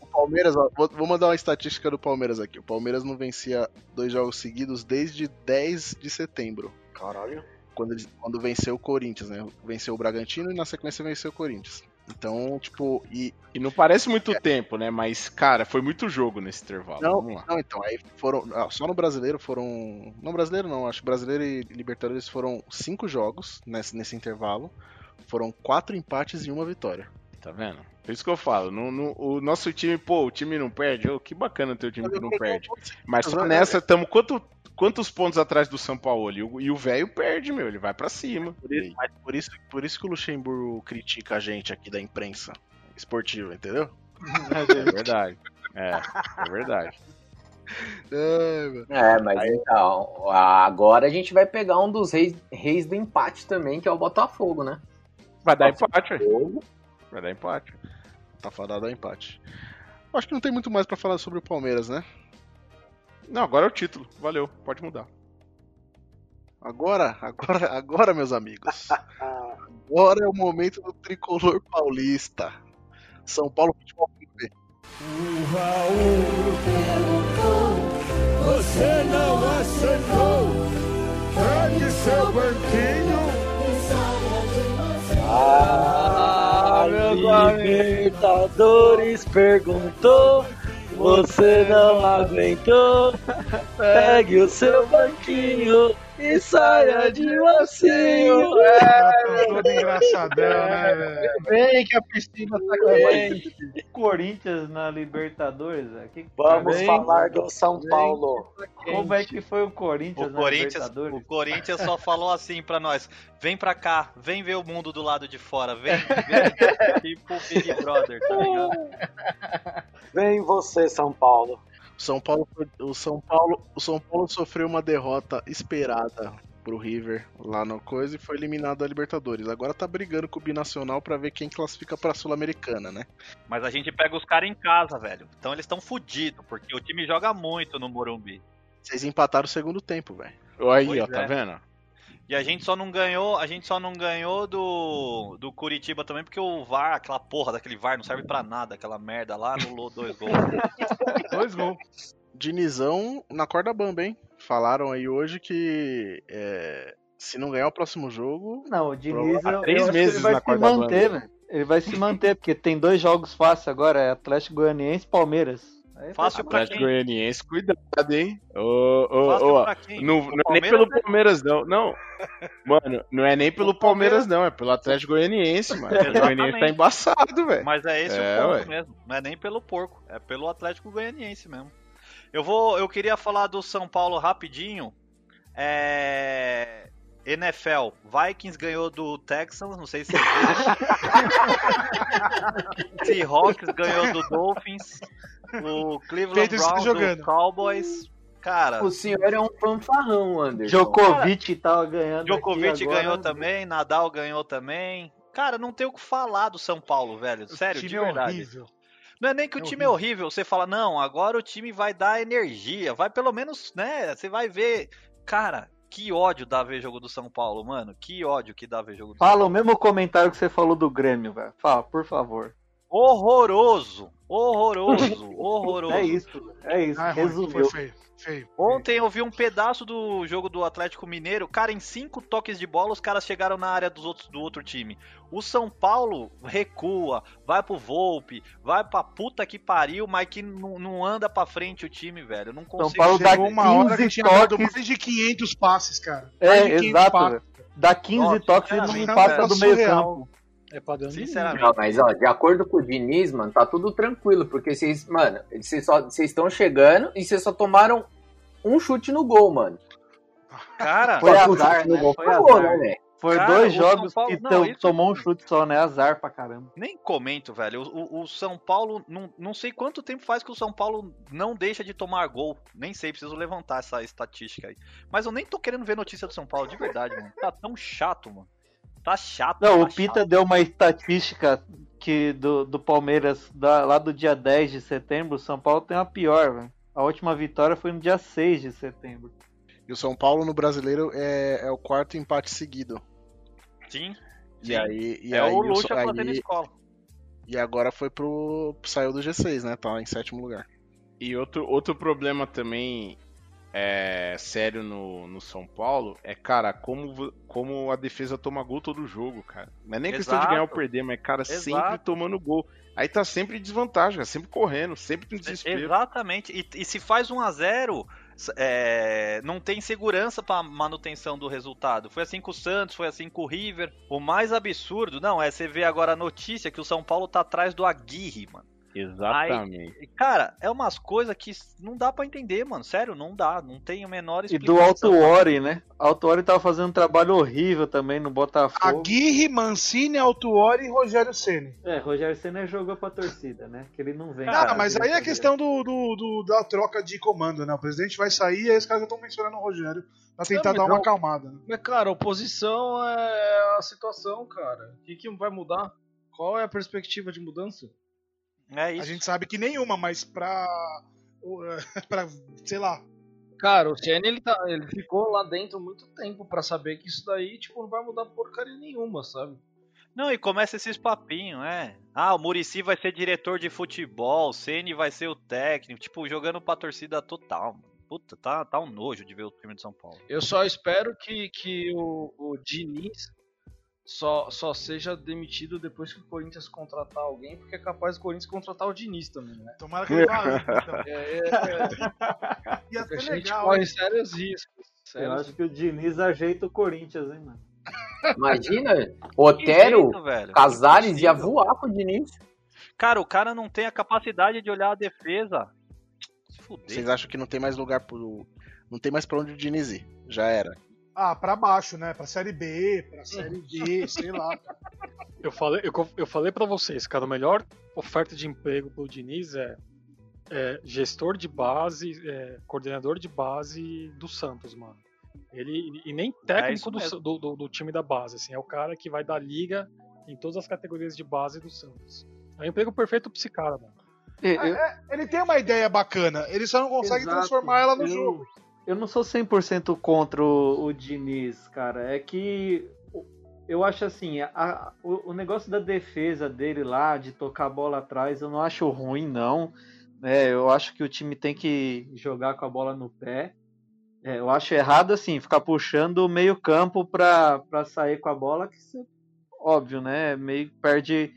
O Palmeiras, ó, vou, vou mandar uma estatística do Palmeiras aqui. O Palmeiras não vencia dois jogos seguidos desde 10 de setembro. Caralho. Quando, ele- quando venceu o Corinthians, né? Venceu o Bragantino e na sequência venceu o Corinthians. Então, tipo, e. E não parece muito tempo, né? Mas, cara, foi muito jogo nesse intervalo. Não, Vamos lá. não, então, aí foram. ah, Só no brasileiro foram. Não, brasileiro não, acho que brasileiro e Libertadores foram cinco jogos nesse, nesse intervalo. Foram quatro empates e uma vitória. Tá vendo? Por isso que eu falo, no, no- o nosso time, pô, o time não perde. Ô, que bacana ter o time que não perde. Mas só nessa, estamos quanto, quantos pontos atrás do São Paulo? E o- velho perde, meu, ele vai pra cima. Por isso, mas por isso, por isso que o Luxemburgo critica a gente aqui da imprensa esportiva, entendeu? É verdade. É, é verdade. É, mas então, agora a gente vai pegar um dos reis, reis do empate também, que é o Botafogo, né? Vai dar empate, Vai dar empate. Tá fadado a empate. Acho que não tem muito mais pra falar sobre o Palmeiras, né? Não, agora é o título. Valeu, pode mudar. Agora, agora, agora, meus amigos. Agora é o momento do tricolor paulista. São Paulo Futebol Clube. O Raul perguntou, você não aceitou. Pegue seu banquinho Ah, Libertadores perguntou, você não aguentou. Pegue o seu banquinho e saia de lacinho. Tá todo engraçadão, né, velho? Vem que a piscina tá quente. Corinthians na Libertadores, velho. Que- Vamos Vem. falar do São Vem. Paulo. Como é que foi o Corinthians O na Corinthians, Libertadores? o Corinthians só falou assim pra nós: vem pra cá, vem ver o mundo do lado de fora, vem, vem. tipo Big Brother, tá ligado? Vem você, São Paulo. São Paulo, o São Paulo, o São Paulo sofreu uma derrota esperada pro River lá no coisa e foi eliminado da Libertadores. Agora tá brigando com o Binacional pra ver quem classifica pra Sul-Americana, né? Mas a gente pega os caras em casa, velho. Então eles estão fudidos, porque o time joga muito no Morumbi. Vocês empataram o segundo tempo, velho. Aí, Pois ó, tá é. vendo? E a gente só não ganhou, a gente só não ganhou do, do Curitiba também porque o VAR, aquela porra daquele VAR não serve pra nada, aquela merda lá, anulou dois gols. Dois gols. Dinizão na corda bamba, hein? Falaram aí hoje que é, se não ganhar o próximo jogo. Não, o Diniz Há eu, três meses ele vai na se corda manter, bamba. velho. Ele vai se manter, porque tem dois jogos fáceis agora, é Atlético Goianiense e Palmeiras. Aí Fácil pra Atlético quem? Goianiense, cuidado, hein? Ô, pra quem? não, não é nem pelo né? Palmeiras, não. Não. Mano, não é nem pelo Palmeiras, não. É pelo Atlético Goianiense, mano. O Atlético Goianiense tá embaçado, velho. Mas é esse É, o ponto ué. mesmo. Não é nem pelo porco, é pelo Atlético Goianiense mesmo. Eu vou, eu queria falar do São Paulo rapidinho. É... NFL, Vikings ganhou do Texans, não sei se Seahawks ganhou do Dolphins, o Cleveland tá Browns jogando. do Cowboys. Cara, O senhor é um fanfarrão, Anderson. Djokovic tava ganhando. Djokovic agora. ganhou também, Nadal ganhou também. Cara, não tem o que falar do São Paulo, velho. Sério, time de é verdade. horrível. Não é nem que o É time é horrível, você fala, não, agora o time vai dar energia, vai pelo menos, né? Você vai ver. Cara, que ódio dá ver jogo do São Paulo, mano. Que ódio que dá ver jogo do São Fala o mesmo comentário que você falou do Grêmio, velho. Fala, por favor. Horroroso! Horroroso! Horroroso! É isso, é isso. Ah, é Resumiu. foi feio. feio. Ontem eu vi um pedaço do jogo do Atlético Mineiro. Cara, em cinco toques de bola, os caras chegaram na área dos outros, do outro time. O São Paulo recua, vai pro Volpe, vai pra puta que pariu, mas que não, não anda pra frente o time, velho. Eu não consigo. Paulo dá uma hora que 15 tinha dado toques. mais de 500 passes, cara. É, de 500 exato, passes. Dá 15 Nossa, toques e sinceramente, não passa do meio campo. É padrão Sinceramente. Não, mas ó, de acordo com o Diniz, mano, tá tudo tranquilo, porque vocês, mano, vocês só vocês estão chegando e vocês só tomaram um chute no gol, mano. Cara, Foi azar, né? gol Foi gol, azar. né, velho? Foi Cara, dois jogos Paulo- que não, isso- tomou um chute só, né? Azar pra caramba. Nem comento, velho. O, o- o São Paulo, não, não sei quanto tempo faz que o São Paulo não deixa de tomar gol. Nem sei, preciso levantar essa estatística aí. Mas eu nem tô querendo ver notícia do São Paulo, de verdade, mano. Tá tão chato, mano. Tá chato. Não, tá o Pita chato. deu uma estatística que do, do Palmeiras da- lá do dia 10 de setembro, o São Paulo tem uma pior, velho. A última vitória foi no dia 6 de setembro. E o São Paulo no brasileiro é, é o quarto empate seguido. Sim. E sim. aí. E é aí, o Lucha aí- fazendo escola. E agora foi pro. saiu do G6, né? Tá em sétimo lugar. E outro, outro problema também é, sério no, no São Paulo é, cara, como, como a defesa toma gol todo jogo, cara. Não é nem questão de Exato. ganhar ou perder, mas, cara, sempre Exato. tomando gol. Aí tá sempre em desvantagem, cara, sempre correndo, sempre no desespero. Exatamente. E, e se faz 1 a 0 é, não tem segurança pra manutenção do resultado. Foi assim com o Santos, foi assim com o River. O mais absurdo, não, é você ver agora a notícia que o São Paulo tá atrás do Aguirre, mano. Exatamente. Aí, cara, é umas coisas que não dá pra entender, mano. Sério, não dá. Não tem a menor E do Alto Ori, né? Alto Ori tava fazendo um trabalho horrível também no Botafogo. Aguirre, Mancini, Altuori e Rogério Ceni. É, Rogério Senna jogou pra torcida, né? Que ele não vem. Ah, pra mas aí é questão do, do- do- da troca de comando, né? O presidente vai sair e aí os caras já estão mencionando o Rogério pra tentar Não, dar uma não. acalmada. Né? Mas, cara, oposição é a situação, cara. O que, que vai mudar? Qual é a perspectiva de mudança? É A isso. gente sabe que nenhuma, mas pra. pra sei lá. Cara, o Ceni ele, tá, ele ficou lá dentro muito tempo pra saber que isso daí tipo, não vai mudar porcaria nenhuma, sabe? Não, e começa esses papinhos, é. Ah, o Murici vai ser diretor de futebol, o Ceni vai ser o técnico, tipo, jogando pra torcida total, mano. Puta, tá, tá um nojo de ver o time de São Paulo. Eu só espero que, que o, o Diniz só, só seja demitido depois que o Corinthians contratar alguém, porque é capaz do Corinthians contratar o Diniz também, né? Tomara que ele vá antes, então. É, é, é, ser a gente legal. corre hein? sérios riscos. Eu Sérios acho que o Diniz ajeita o Corinthians, hein, mano. Imagina, Otero, jeito? Casares ia voar com o Diniz. Cara, o cara não tem a capacidade de olhar a defesa. Se fuder. Vocês acham que não tem mais lugar pro. Não tem mais pra onde o Diniz ir. Já era. Ah, pra baixo, né? Pra série B, pra série D, sei lá. Eu falei, eu, eu falei para vocês, cara, a melhor oferta de emprego pro Diniz é, é gestor de base, é, coordenador de base do Santos, mano. Ele e nem É técnico isso do, do, do- do time da base, assim, é o cara que vai dar liga em todas as categorias de base do Santos. É o emprego perfeito pra esse cara, mano. É, é, ele tem uma ideia bacana, ele só não consegue Exato. transformar ela no Eu- jogo. Eu não sou 100% contra o, o Diniz, cara. É que eu acho assim, a, o, o, negócio da defesa dele lá, de tocar a bola atrás, eu não acho ruim, não. É, eu acho que o time tem que jogar com a bola no pé. É, eu acho errado, assim, ficar puxando o meio campo pra, sair com a bola, que você, óbvio, né? Meio perde,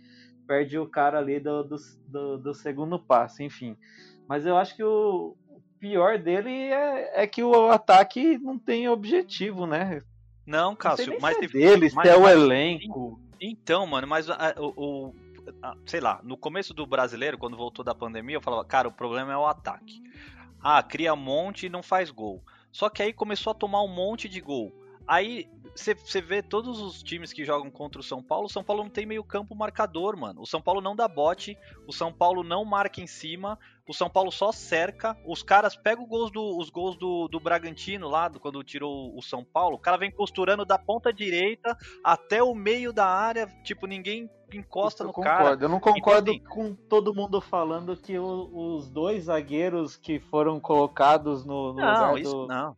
perde o cara ali do, do, do, do segundo passo, enfim. Mas eu acho que o, pior dele é, é que o ataque não tem objetivo, né? Não, Cássio, não mas se é dele, se é o elenco. Então, mano, mas o, o, sei lá, no começo do brasileiro, quando voltou da pandemia, eu falava, cara, o problema é o ataque. Ah, cria um monte e não faz gol. Só que aí começou a tomar um monte de gol. Aí você vê todos os times que jogam contra o São Paulo, o São Paulo não tem meio campo marcador, mano. O São Paulo não dá bote, o São Paulo não marca em cima, o São Paulo só cerca, os caras pegam os gols do, os gols do, do Bragantino lá, do, quando tirou o São Paulo, o cara vem costurando da ponta direita até o meio da área, tipo, ninguém encosta eu no concordo. cara. Eu não concordo então, assim, com todo mundo falando que o, os dois zagueiros que foram colocados no, no não, lugar isso do, não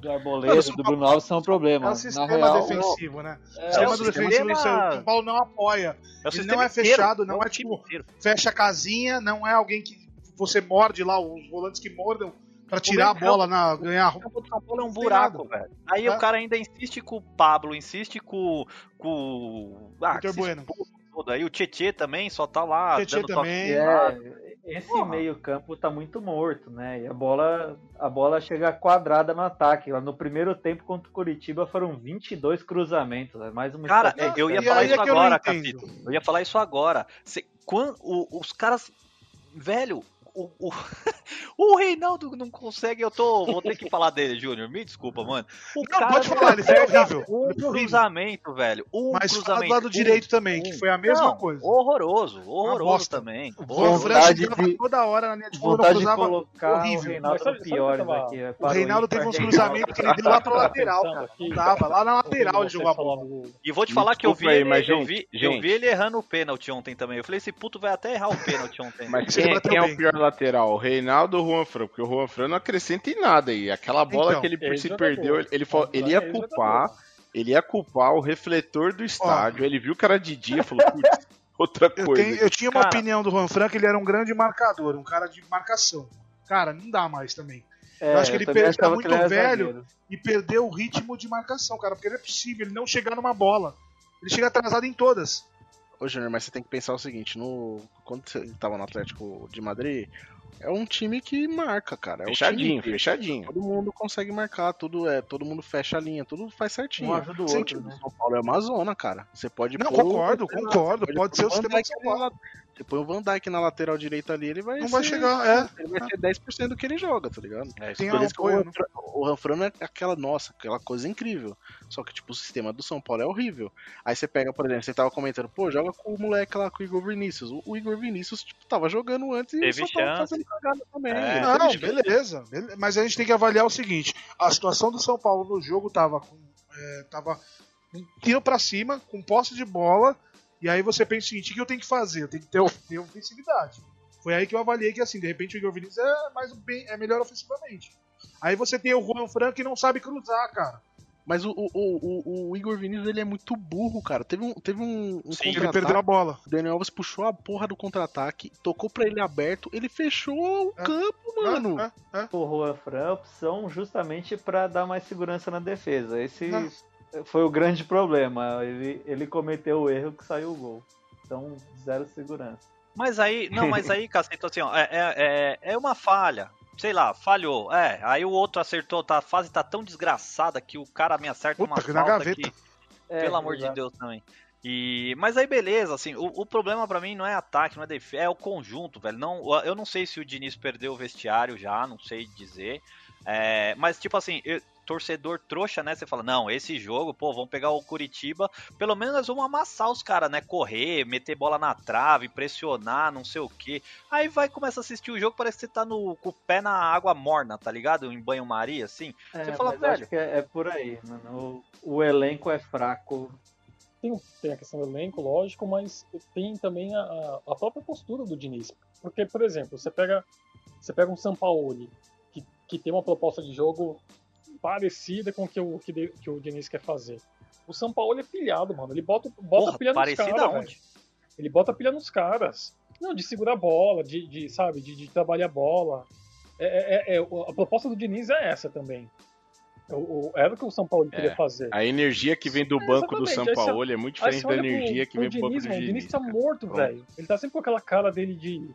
do Arboleda, do Bruno Alves são um problema. É o sistema real, defensivo, né? É, o sistema, é o sistema defensivo, isso, o São Paulo não apoia. É Ele não é fechado, inteiro, não é, é tipo, inteiro. fecha a casinha, não é alguém que você morde lá, os volantes que mordam pra tirar a bola, na, ganhar. O do São Paulo é um buraco, velho. Aí é. o cara ainda insiste com o Pablo, insiste com. com ah, Vitor Bueno. Aí o Tietê também só tá lá. Tietê dando também. É, esse meio campo tá muito morto, né? E a bola, a bola chega quadrada no ataque. Lá no primeiro tempo contra o Curitiba foram 22 cruzamentos. É mais uma Cara, eu ia falar isso é agora, Capito. Eu ia falar isso agora. Cê, quando, o, os caras. Velho, o, o, o Reinaldo não consegue, eu tô. Vou ter que falar dele, Júnior. Me desculpa, mano. O não, pode falar, ele foi horrível. Um cruzamento, velho. Um Mas cruzamento. do lado um, direito também, que foi a mesma não, coisa. Horroroso, horroroso também. O França de... toda hora na de fundo, vontade de colocar horrível. o Reinaldo sabe, piores sabe aqui. O Reinaldo teve uns cruzamentos que ele deu lá pra lateral, cara. Não dava, lá na lateral ele jogou a bola. E vou te falar que eu vi, ele, eu, vi, eu vi ele errando o pênalti ontem também. Eu falei, esse puto vai até errar o pênalti ontem. Mas quem, quem é o pior lateral? O Reinaldo ou o Juan Fran? Porque o Juan Fran não acrescenta em nada aí. Aquela bola Então, que ele ele se perdeu, ele, ele, falou- ele ia culpar, ele ia culpar o refletor do estádio. Ele viu que era de dia e falou, putz, outra Eu, coisa. tenho- eu tinha uma Cara. opinião do Juan Franco, ele era um grande marcador, um cara de marcação. Cara, não dá mais também. É, eu acho que ele tá achava muito que ele velho zagueiro. e perdeu o ritmo de marcação, cara, porque não é possível ele não chegar numa bola. Ele chega atrasado em todas. Ô, Júnior, mas você tem que pensar o seguinte, no... quando você tava no Atlético de Madrid, é um time que marca, cara. É um Fechadinho, time que fechadinho. Todo mundo consegue marcar, tudo é, todo mundo fecha a linha, tudo faz certinho. Um ajuda o outro, o né? São Paulo é uma zona, cara. Você pode Não, pôr- concordo, concordo. Pode Pode ser o sistema de São Paulo. Você põe o Van Dijk na lateral direita ali, ele vai Não ser, vai chegar, é. Ele vai ser 10% do que ele joga, tá ligado? É, Tem Por isso que o Ranfran- o Ranfrano é aquela, nossa, aquela coisa incrível. Só que, tipo, o sistema do São Paulo é horrível. Aí você pega, por exemplo, você tava comentando, pô, joga com o moleque lá, com o Igor Vinícius. O, o Igor Vinícius, tipo, tava jogando antes e Teve só fazendo cagada também. É. Não, chance. beleza, beleza. Mas a gente tem que avaliar o seguinte: a situação do São Paulo no jogo tava com. É, tava um tiro pra cima, com posse de bola. E aí você pensa o seguinte: o que eu tenho que fazer? Eu tenho que ter, ter ofensividade. Foi aí que eu avaliei que, assim, de repente o Igor Vinícius é, mais, bem, é melhor ofensivamente. Aí você tem o Juan Franco que não sabe cruzar, cara. Mas o, o, o, o- o Igor Vinícius, ele é muito burro, cara. Teve um, teve um, um Sim, Ele perdeu a bola. O Daniel Alves puxou a porra do contra-ataque, tocou pra ele aberto, ele fechou o É. campo, mano. É, é, é. O Juan Fran é opção justamente para dar mais segurança na defesa. Esse. Foi o grande problema. Ele, ele cometeu o erro que saiu o gol. Então, zero segurança. Mas aí, não, mas aí, Cacito, assim, ó, é, é, é- é uma falha. Sei lá, falhou. É, aí o outro acertou, tá, a fase tá tão desgraçada que o cara me acerta uma Puta, que na falta gaveta. que, É, pelo amor de exato. Deus também. E, mas aí beleza, assim, o, o problema pra mim não é ataque, não é defesa, é o conjunto, velho. Não, eu não sei se o Diniz perdeu o vestiário já, não sei dizer. É, mas tipo assim, eu- torcedor trouxa, né? Você fala, não, esse jogo, pô, vamos pegar o Curitiba, pelo menos nós vamos amassar os caras, né? Correr, meter bola na trave, pressionar, não sei o que. Aí vai começa a assistir o jogo, parece que você tá no, com o pé na água morna, tá ligado? Em banho-maria, assim. É, Você fala, velho. acho que é, é por aí, mano. O, o elenco é fraco. Tem, tem a questão do elenco, lógico, mas tem também a, a própria postura do Diniz. Porque, por exemplo, você pega, você pega um Sampaoli, que que tem uma proposta de jogo parecida com o que o, que, de- que o Diniz quer fazer. O São Paulo é pilhado, mano. Ele bota, bota Porra, pilha nos caras. Ele bota pilha nos caras. Não, de segurar a bola, de, de, sabe, de, de trabalhar a bola. É, é- é- a proposta do Diniz é essa também. O, o- era o que o São Paulo queria É, fazer. A energia que vem do banco do São aí Paulo é muito diferente da olha pro- energia que pro vem do banco Diniz, do mano, O Diniz Diniz. tá morto, Pronto. velho. Ele tá sempre com aquela cara dele de.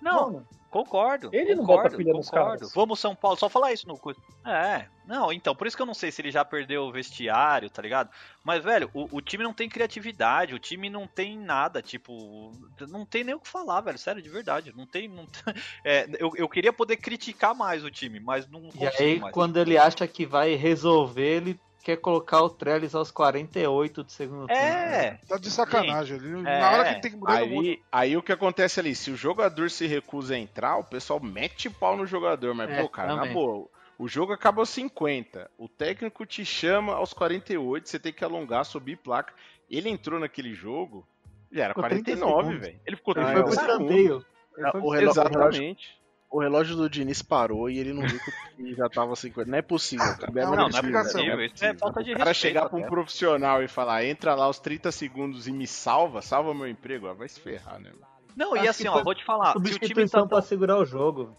Não, Mano, concordo. Ele não concordo, bota pilha nos concordo. caras. Vamos São Paulo, só falar isso no É, não, então, por isso que eu não sei se ele já perdeu o vestiário, tá ligado? Mas, velho, o, o time não tem criatividade, o time não tem nada, tipo, não tem nem o que falar, velho, sério, de verdade. Não tem. Não tem- é, eu, eu queria poder criticar mais o time, mas não E aí, mais. quando ele acha que vai resolver, ele quer colocar o Trellis aos 48 do segundo tempo. É! Tá de sacanagem. Ele, É. Na hora que ele tem que mudar, ele muda. Aí, aí o que acontece ali, se o jogador se recusa a entrar, o pessoal mete pau no jogador, mas É, pô, cara, na também. boa, o jogo acaba aos 50, o técnico te chama aos 48, você tem que alongar, subir placa. Ele entrou naquele jogo, já era Ficou 30 49, segundos. velho. Ele ficou Ele 30 foi pro escanteio. O, relógio, Exatamente. O relógio do Diniz parou e ele não viu que já tava 50. Não é possível, cara. Não, não, não é possível, isso é falta de O cara chegar pra um até. profissional e falar, entra lá aos 30 segundos e me salva, salva meu emprego, ah, vai se ferrar, né? Não, e Acho assim, que ó, foi vou te falar, se o time tá pra segurar o jogo.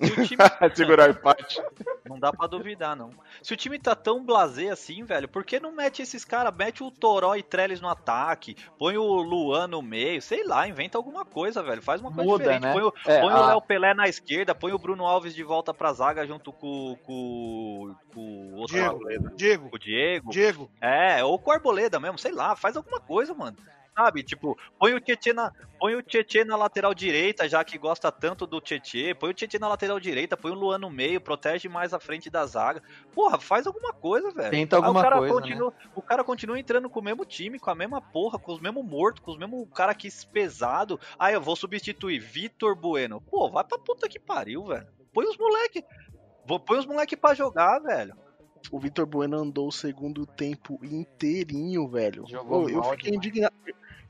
O time... Segurar o empate. Não dá pra duvidar, não. Se o time tá tão blasé assim, velho, por que não mete esses caras? Mete o Toró e Trellis no ataque, põe o Luan no meio, sei lá, inventa alguma coisa, velho. Faz uma coisa Muda, diferente. né? Põe, o, É, põe o a- Léo Pelé na esquerda, põe o Bruno Alves de volta pra zaga junto com, com, com o outro Diego, Arboleda. Diego, Com o Diego. Diego. É, ou com o Arboleda mesmo, sei lá, faz alguma coisa, mano. Sabe, tipo, põe o Tietê na, põe o Tietê na lateral direita, já que gosta tanto do Tietê, põe o Tietê na lateral direita, põe o Luan no meio, protege mais a frente da zaga. Porra, faz alguma coisa, velho. Tenta Aí alguma o cara coisa, né? continua, O cara continua entrando com o mesmo time, com a mesma porra, com os mesmos mortos, com os mesmos cara que pesado. Aí eu vou substituir Vitor Bueno. Pô, vai pra puta que pariu, velho. Põe os moleque. Põe os moleque pra jogar, velho. O Vitor Bueno andou o segundo tempo inteirinho, velho. Jogou Pô, eu fiquei demais. indignado.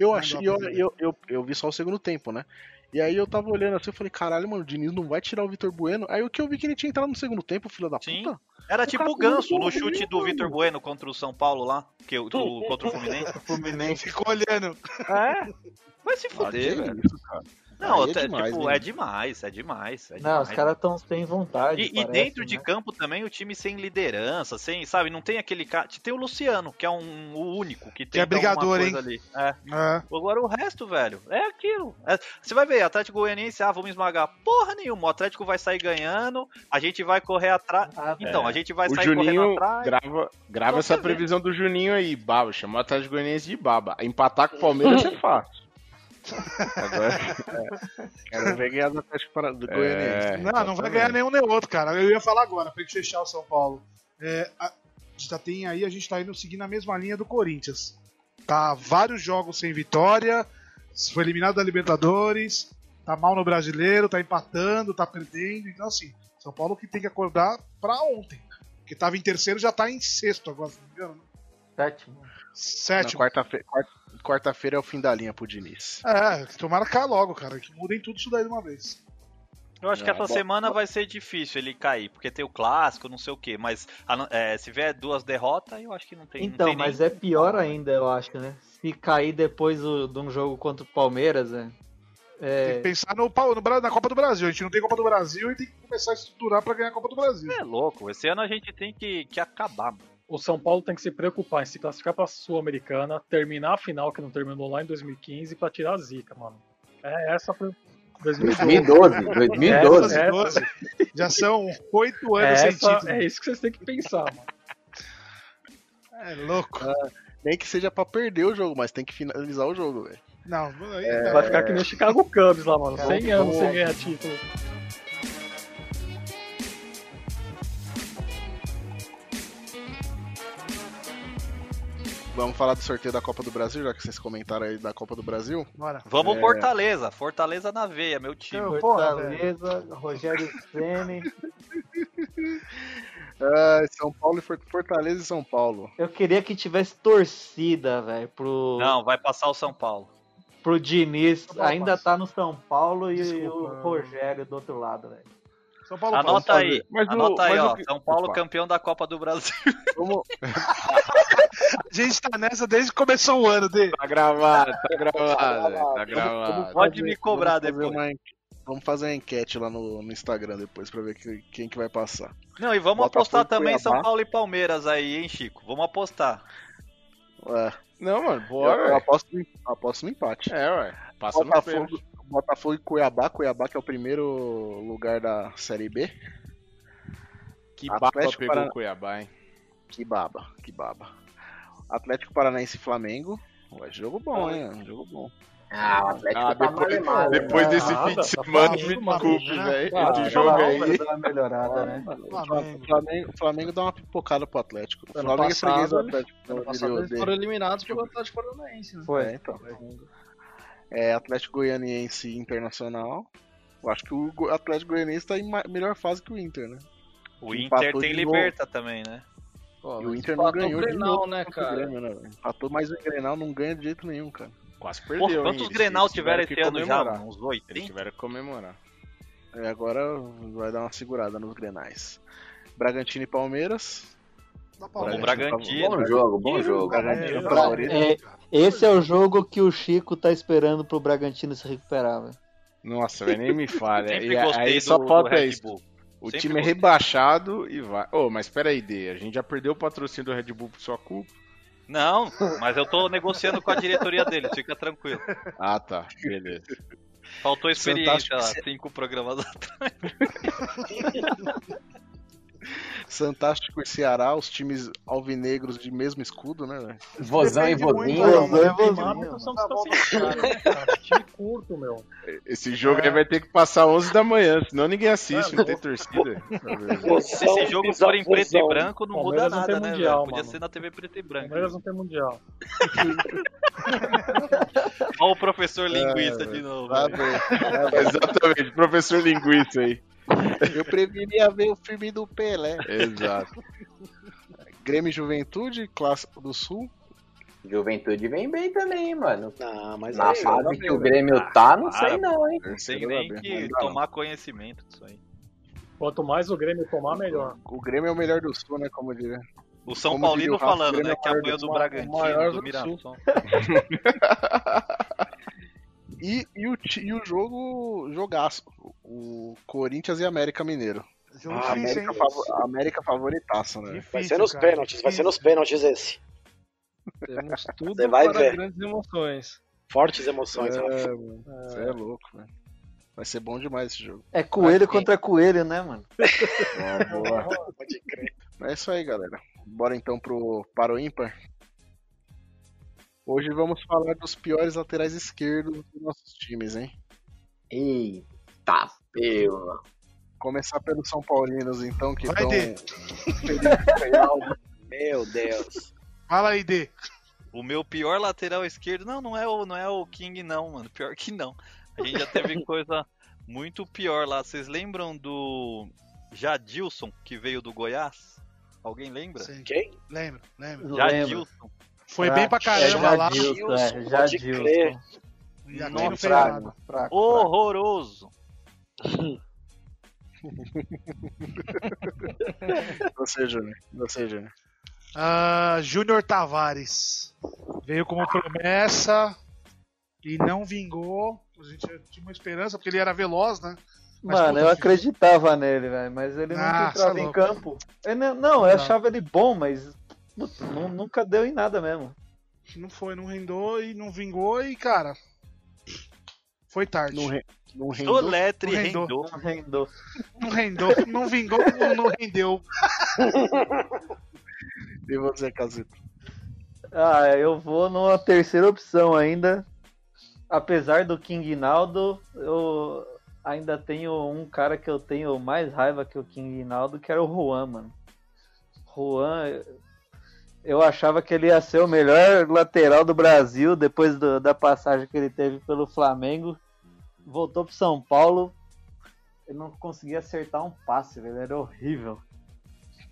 Eu achei, eu, eu, eu, eu vi só o segundo tempo, né? E aí eu tava olhando assim, eu falei, caralho, mano, o Diniz não vai tirar o Vitor Bueno. Aí o que eu vi que ele tinha entrado no segundo tempo, filho da Sim. puta. Era O tipo o Ganso no chute do Vitor. Bueno contra o São Paulo lá, que, o- do, contra o Fluminense. Fluminense. Ficou olhando. É. Vai se fuder, velho. isso, cara. Não, é até, demais, tipo, é demais, é demais. É Não, demais, os caras estão sem vontade. E, e parece, dentro de né? campo também o time sem liderança, sem, sabe, não tem aquele cara. Tem o Luciano, que é um, o único que tem é brigador, coisa hein? ali. É. É. Agora o resto, velho, é aquilo. É, você vai ver, Atlético Goianiense, ah, vamos esmagar. Porra nenhuma, o Atlético vai sair ganhando, a gente vai correr atrás. Ah, Então, a gente vai o sair correndo Juninho atrás. grava, grava essa previsão do Juninho aí, Baba. Chamou o Atlético Goianiense de Baba. Empatar com o Palmeiras é fácil. Agora, Quero ver ganhar do Atlético Para- do Goianiense. é, Não, não vai ganhar nenhum nem outro, cara. Eu ia falar agora, pra gente fechar o São Paulo. É, a, já tem aí, a gente tá indo seguindo a mesma linha do Corinthians. Tá vários jogos sem vitória, foi eliminado da Libertadores, tá mal no brasileiro, tá empatando, tá perdendo. Então, assim, São Paulo que tem que acordar pra ontem. Porque tava em terceiro, já tá em sexto agora, se não me engano. né? Sétimo. Sétimo. quarta-feira quarta- quarta-feira é o fim da linha pro Diniz. É, tomara cair logo, cara. Que mudem tudo isso daí de uma vez. Eu acho que É, essa bom. semana vai ser difícil ele cair, porque tem o clássico, não sei o quê. Mas não- é, se vier duas derrotas, eu acho que não tem. não Então, tem mas nem- é pior ainda, eu acho, né? Se cair depois do- de um jogo contra o Palmeiras, né? Tem É, que pensar no, no na Copa do Brasil. A gente não tem Copa do Brasil e tem que começar a estruturar pra ganhar a Copa do Brasil. É louco, esse ano a gente tem que, que acabar. mano. O São Paulo tem que se preocupar em se classificar pra Sul-Americana, terminar a final que não terminou lá em 2015 pra tirar a zica, mano. É essa foi 2012, 2012. Essa- 12. Já são oito anos sem essa- título. é isso que vocês têm que pensar, mano. É louco. Nem que seja pra perder o jogo, mas tem que finalizar o jogo, velho. Não, aí, É, Vai ficar que nem o Chicago Cubs lá, mano. 100 anos sem ganhar título. Vamos falar do sorteio da Copa do Brasil, já que vocês comentaram aí da Copa do Brasil. bora. Vamos É. Fortaleza, Fortaleza na veia, meu time. Eu- Porra, Fortaleza, Rogério Ceni. Ah, São Paulo e For- Fortaleza e São Paulo. Eu queria que tivesse torcida, velho, pro, Não, vai passar o São Paulo. pro Diniz. Ainda tá no São Paulo e Desculpa. o Rogério do outro lado, velho. São Paulo Anota aí, Mas anota aí, ó. que- São Paulo Opa. campeão da Copa do Brasil. A gente tá nessa desde que começou o ano, Dê. Tá gravado, tá gravado, tá gravado. Pode me cobrar vamos fazer depois. uma Vamos fazer uma enquete lá no, no Instagram depois pra ver que- quem que vai passar. Não, e vamos Botafogo apostar também São Cuiabá. Paulo e Palmeiras aí, hein, Chico? Vamos apostar. É. Não, mano, Eu, bora. eu ué. aposto, no- aposto no empate. É, ué. Passa no Botafogo. Botafogo e Cuiabá. Cuiabá que é o primeiro lugar da Série B. Que baba Atlético pegou o Cuiabá, hein? Que baba, que baba. Atlético Paranaense e Flamengo. Ué, jogo bom, hein? Jogo bom. Ah, o Atlético Ah, tá depois, malemado. depois né? desse Nada, fim de tá semana, me desculpe, né? velho. Ah, Esse tá jogo aí. Uma melhorada, né? O Flamengo. Flamengo, Flamengo dá uma pipocada pro Atlético. O Ano Flamengo passado, é freguês do Atlético. Ano Ele passado eles foram eliminados pelo Atlético Paranaense, né? Foi. É, então. É, Atlético Goianiense e Internacional. Eu acho que o Atlético Goianiense tá em melhor fase que o Inter, né? O Inter tem de novo. Liberta também, né? Pô, E o Inter não ganhou o de Grenal, novo né, cara? Grêmio, né? Empatou mais o Grenal, não ganha de jeito nenhum, cara. Quase Pô, perdeu, quantos hein? Eles- Grenal eles tiveram tiveram esse que ano já, comemorar. Uns Eles 80? tiveram que comemorar. É, agora vai dar uma segurada nos Grenais. Bragantino e Palmeiras. Palmeiras. Bragantino. Bom jogo, bom jogo. Bragantino É, favorito. É, esse é o jogo que o Chico tá esperando pro Bragantino se recuperar, velho. Nossa, velho, nem me falha. E aí do, só falta isso. O Sempre time é gostei. rebaixado e vai. Ô, mas espera aí, D. A gente já perdeu o patrocínio do Red Bull por sua culpa. Não, mas eu tô negociando com a diretoria deles, fica tranquilo. Ah, tá. Beleza. Faltou experiência lá, Fantástico. cinco programas atrás. Fantástico e Ceará, os times alvinegros de mesmo escudo, né, velho? Vozão e muito, Vozão e né, cara? Time curto, meu. Esse jogo aí vai ter que passar 11 da manhã, senão ninguém assiste, não tem torcida. Se esse jogo for em preto e branco, não muda nada, né, mundial? Podia ser na TV preto e branco. Palmeiras não tem mundial. Olha o professor linguista de novo. Tá bem. Exatamente, professor linguiça aí. Eu preferia ver o filme do Pelé. Exato. Grêmio e Juventude, Clássico do Sul. Juventude vem bem também, mano. Não, mas Na aí, fase que o Grêmio tá, não para, sei não, hein? Não tem Terceiro nem que tomar conhecimento disso aí. Quanto mais o Grêmio tomar, melhor. O Grêmio é o melhor do Sul, né? Como eu diria. O São Como Paulino Rafa, falando, Grêmio né? é o Que maior apanhou do- do o Bragantino, maior do do Mirassol. E, e, o, e o jogo, jogaço. O Corinthians e América Mineiro. Jogo A difícil, América, a América favoritaça, né? Difícil, Vai ser nos cara, pênaltis, vai ser nos pênaltis esse. Temos tudo Você vai para ver. grandes emoções. Fortes emoções. É, mano. Você é louco, velho. Vai ser bom demais esse jogo. É coelho contra coelho, né, mano? Boa, boa. Pode crer. É isso aí, galera. Bora então pro para o ímpar. Hoje vamos falar dos piores laterais esquerdos dos nossos times, hein? Eita, pela. Começar pelos São Paulinos, então, que Vai, estão. Dê. Meu Deus. Fala aí, Dê. O meu pior lateral esquerdo, não, não é o, não é o King não, mano. Pior que não. A gente já teve coisa muito pior lá. Vocês lembram do Jadilson que veio do Goiás? Alguém lembra? Sim. Quem? Lembro, lembro. Jadilson. Foi bem pra caramba é, lá. Jadilson, é, Jadilson. aqui Nossa, nada. Fraco, fraco. Horroroso. Você, Júnior. Você, Júnior. Ah, Júnior Tavares. Veio como promessa e não vingou. A gente tinha uma esperança, porque ele era veloz, né? Mas, Mano, eu filho. acreditava nele, velho, mas ele Ah, nunca entrava é em campo. Eu não, não, eu Não. achava ele bom, mas puta, nu- nunca deu em nada mesmo. Não foi, não rendou e não vingou e, cara. Foi tarde. Não, re... não rendeu. Soletre Não rendou. rendou. Não rendou. Não rendeu, não vingou, não, não rendeu. E você, Casito? Ah, eu vou numa terceira opção ainda. Apesar do King Naldo, eu ainda tenho um cara que eu tenho mais raiva que o King Naldo, que era o Juan, mano. Juan, eu achava que ele ia ser o melhor lateral do Brasil depois do- da passagem que ele teve pelo Flamengo. Voltou pro São Paulo, ele não conseguia acertar um passe, velho, era horrível.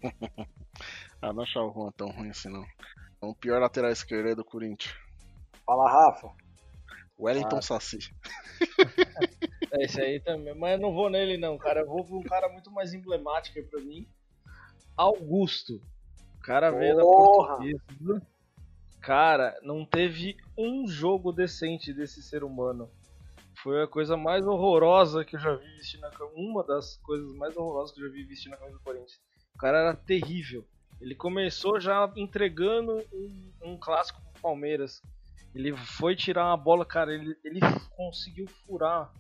Ah, não achava o Juan tão ruim assim, não. Então, o pior lateral esquerdo é do Corinthians. Fala, Rafa. Wellington Ah. Saci. É, esse aí também. Mas eu não vou nele, não, cara. Eu vou pra um cara muito mais emblemático aí pra mim. Augusto. O cara veio da Porra! portuguesa. Cara, não teve um jogo decente desse ser humano. Foi a coisa mais horrorosa que eu já vi vestir na camisa. Uma das coisas mais horrorosas que eu já vi vestir na camisa do Corinthians. O cara era terrível. Ele começou já entregando um, um clássico pro Palmeiras. Ele foi tirar uma bola, cara, ele, ele conseguiu furar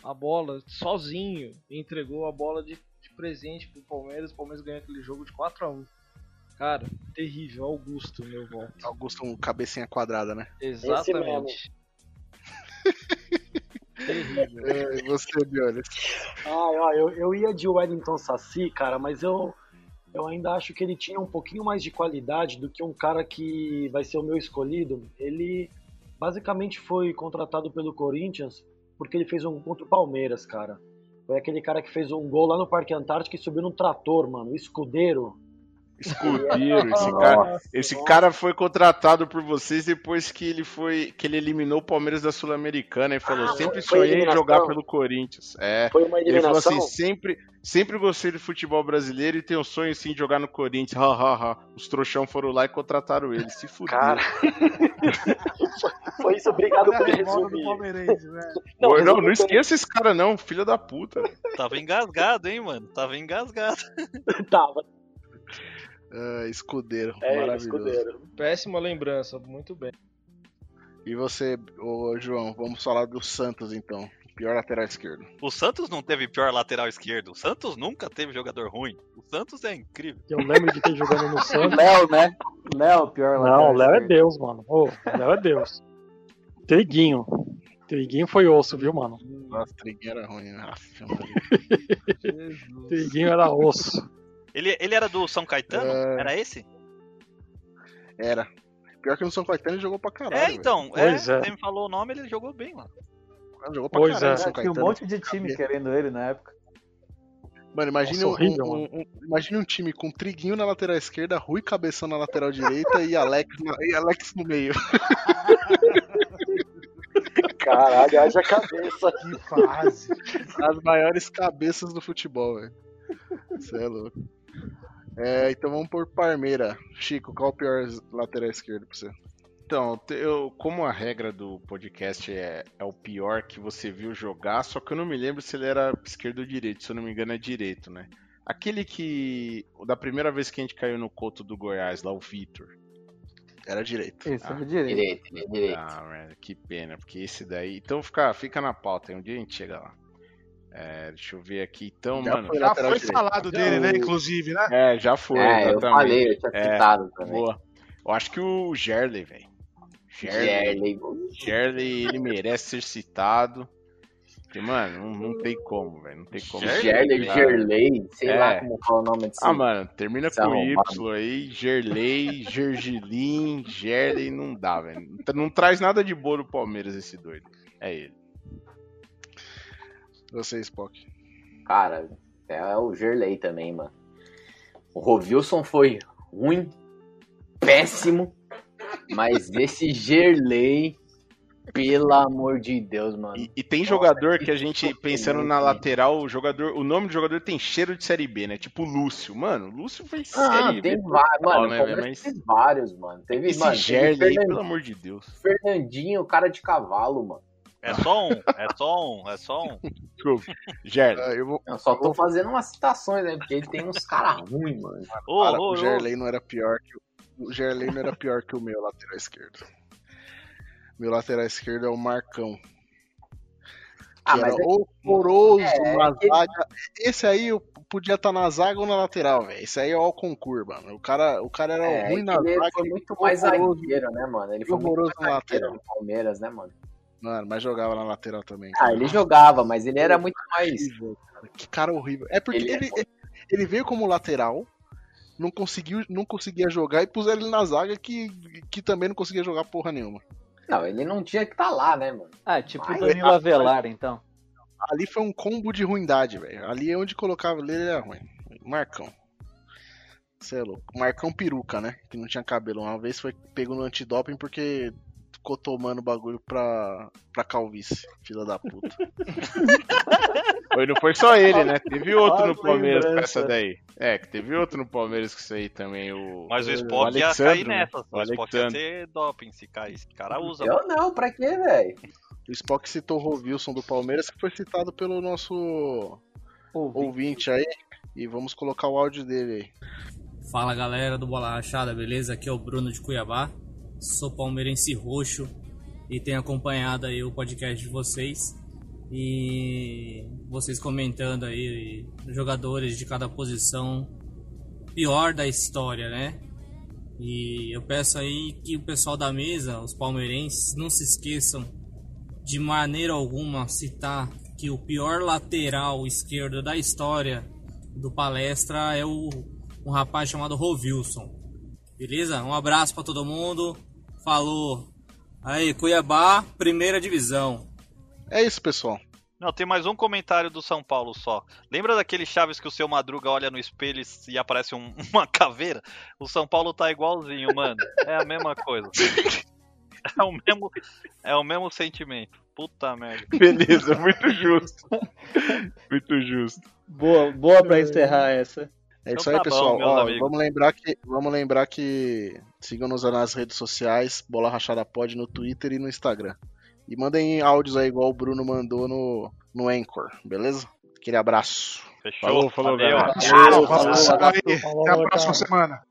a bola sozinho e entregou a bola de, de presente pro Palmeiras. O Palmeiras ganhou aquele jogo de 4 a 1 Cara, terrível. Augusto, meu voto. Augusto, um cabecinha quadrada, né? Exatamente. terrível. É, você, Bionis? Ah, ó, eu, eu ia de Wellington Saci, cara, mas eu, eu ainda acho que ele tinha um pouquinho mais de qualidade do que um cara que vai ser o meu escolhido. Ele basicamente foi contratado pelo Corinthians porque ele fez um gol contra o Palmeiras, cara. Foi aquele cara que fez um gol lá no Parque Antártico e subiu num trator, mano. Escudeiro. Escudeiro, esse cara, esse cara foi contratado por vocês depois que ele foi que ele eliminou o Palmeiras da Sul-Americana e falou: Ah, "Sempre sonhei em jogar pelo Corinthians". É. Foi uma Ele falou assim: "Sempre, sempre gostei do futebol brasileiro e tenho um sonho sim de jogar no Corinthians". Ha, ha, ha. Os trouxão foram lá e contrataram ele. Se fudeu. Cara. Foi isso, obrigado por resumir. né? Não, não, resumiu não bem. esqueça esse cara não, filho da puta. Tava engasgado, hein, mano? Tava engasgado. Tava. Ah, escudeiro, É, maravilhoso. escudeiro. Péssima lembrança, muito bem. E você, ô, João, vamos falar do Santos então. Pior lateral esquerdo. O Santos não teve pior lateral esquerdo. O Santos nunca teve jogador ruim. O Santos é incrível. Eu lembro de quem jogando no Santos. Léo, né? Léo, pior Não, lateral o Léo é esquerdo. Deus, mano. Ô, o Léo é Deus. Triguinho. Triguinho foi osso, viu, mano? Nossa, Triguinho era ruim, né? Triguinho era osso. Ele, ele era do São Caetano? É. Era esse? Era. Pior que no São Caetano ele jogou pra caralho. é, então. Pois é, é. Você me falou o nome, ele jogou bem, mano. velho. Jogou pra Pois caralho é. São Tinha um Caetano. monte de time querendo ele na época. Mano, imagine, Nossa, um, horrível, um- um- imagine um time com Triguinho na lateral esquerda, Rui Cabeção na lateral direita e Alex, na- e Alex no meio. Caralho, haja cabeça. Que fase. As maiores cabeças do futebol, velho. Você é louco. É, então vamos por Parmeira. Chico, qual o pior lateral esquerdo pra você? Então, eu, como a regra do podcast é, é o pior que você viu jogar, só que eu não me lembro se ele era esquerdo ou direito, se eu não me engano é direito, né? Aquele que, da primeira vez que a gente caiu no coto do Goiás, lá o Vitor. Era direito. Esse Ah, é direito. Direito, direito. Ah, merda, que pena, porque esse daí. Então fica, fica na pauta, aí um dia a gente chega lá. É, deixa eu ver aqui. Então, Já mano. foi Já foi direito. falado dele, né? Inclusive, né? É, já foi. É, eu falei, eu tinha É, citado também. Boa. Eu acho que o Gerley, velho. Gerley. Gerley. Ele merece ser citado. Porque, mano, não, não tem como, velho. Não tem como. Gerley. Gerley, sei É. lá como fala o nome desse. Ah, mano, termina com arrombado. Y aí, Gerley, Gergilin, Gerley, não dá, velho. Não, não traz nada de boa no Palmeiras esse doido. É ele. Você, Spock. Cara, é o Gerley também, mano. O Rovilson foi ruim, péssimo, mas esse Gerley, pelo amor de Deus, mano. E, e tem jogador que a gente, pensando na lateral, o jogador, o nome do jogador tem cheiro de Série B, né? Tipo Lúcio. Mano, Lúcio foi Ah, Série tem B. vários, mano. né, mas- teve vários, mano. Teve, Esse mano, Gerley, pelo amor de Deus. Fernandinho, cara de cavalo, mano. É só um, é só um, é só um. Gerley. Ah, eu vou. Eu só tô fazendo umas citações, né? Porque ele tem uns caras ruins, mano. Ô, Cara, ô, o ô. Gerley não era pior que o. O Gerley não era pior que o meu lateral esquerdo. Meu lateral esquerdo é o Marcão. Que Ah, era mas é- horroroso é, na aquele- zaga. Esse aí eu podia estar na zaga ou na lateral, velho. Esse aí é o concurso, mano. O cara, o cara era É, ruim que na ele zaga. foi muito mais zagueiro, né, mano? Ele foi muito Horroroso mais na lateral. no Palmeiras, né, mano? Mano, mas jogava na lateral também. Ah, ele jogava, mas ele era muito mais. Cara. Que cara horrível. É porque Ele é ele, ele, ele veio como lateral, não conseguiu, não conseguia jogar e puseram ele na zaga que, que também não conseguia jogar porra nenhuma. Não, ele não tinha que estar lá, né, mano? Ah, tipo Mas- o Danilo Avelar, então. Ali foi um combo de ruindade, velho. Ali é onde colocava ele, ele era ruim. Marcão. Você é louco. Marcão peruca, né? Que não tinha cabelo. Uma vez foi pego no antidoping porque ficou tomando bagulho pra, pra calvície, filha da puta. Foi, não foi só ele, né? Teve outro no Palmeiras com essa daí. É, que teve outro no Palmeiras com isso aí também. O, Mas o Spock ia cair né? nessa. O O Spock ia ter doping se cair. Esse cara usa. Eu não, pra quê, velho? O Spock citou o Rovilson do Palmeiras, que foi citado pelo nosso ouvinte aí. E vamos colocar o áudio dele aí. Fala galera do Bola Rachada, beleza? Aqui é o Bruno de Cuiabá. Sou palmeirense roxo e tenho acompanhado aí o podcast de vocês. E vocês comentando aí jogadores de cada posição pior da história, né? E eu peço aí que o pessoal da mesa, os palmeirenses, não se esqueçam de maneira alguma citar que o pior lateral esquerdo da história do palestra é o um rapaz chamado Rovilson. Beleza? Um abraço pra todo mundo. Falou. Aí, Cuiabá, primeira divisão. É isso, pessoal. Não, tem mais um comentário do São Paulo só. Lembra daquele Chaves que o seu Madruga olha no espelho e aparece um- uma caveira? O São Paulo tá igualzinho, mano. É a mesma coisa. É o mesmo, é o mesmo sentimento. Puta merda. Beleza, muito justo. Muito justo. Boa, boa pra encerrar essa. É isso Então aí, tá pessoal. bom, Ó, vamos lembrar que vamos lembrar que sigam-nos nas redes sociais, Bola Rachada Pod no Twitter e no Instagram. E mandem áudios aí igual o Bruno mandou no no Anchor, beleza? Aquele abraço. Fechou. Falou, falou, Valeu. galera. Abraço aí. abraço. Até a próxima semana.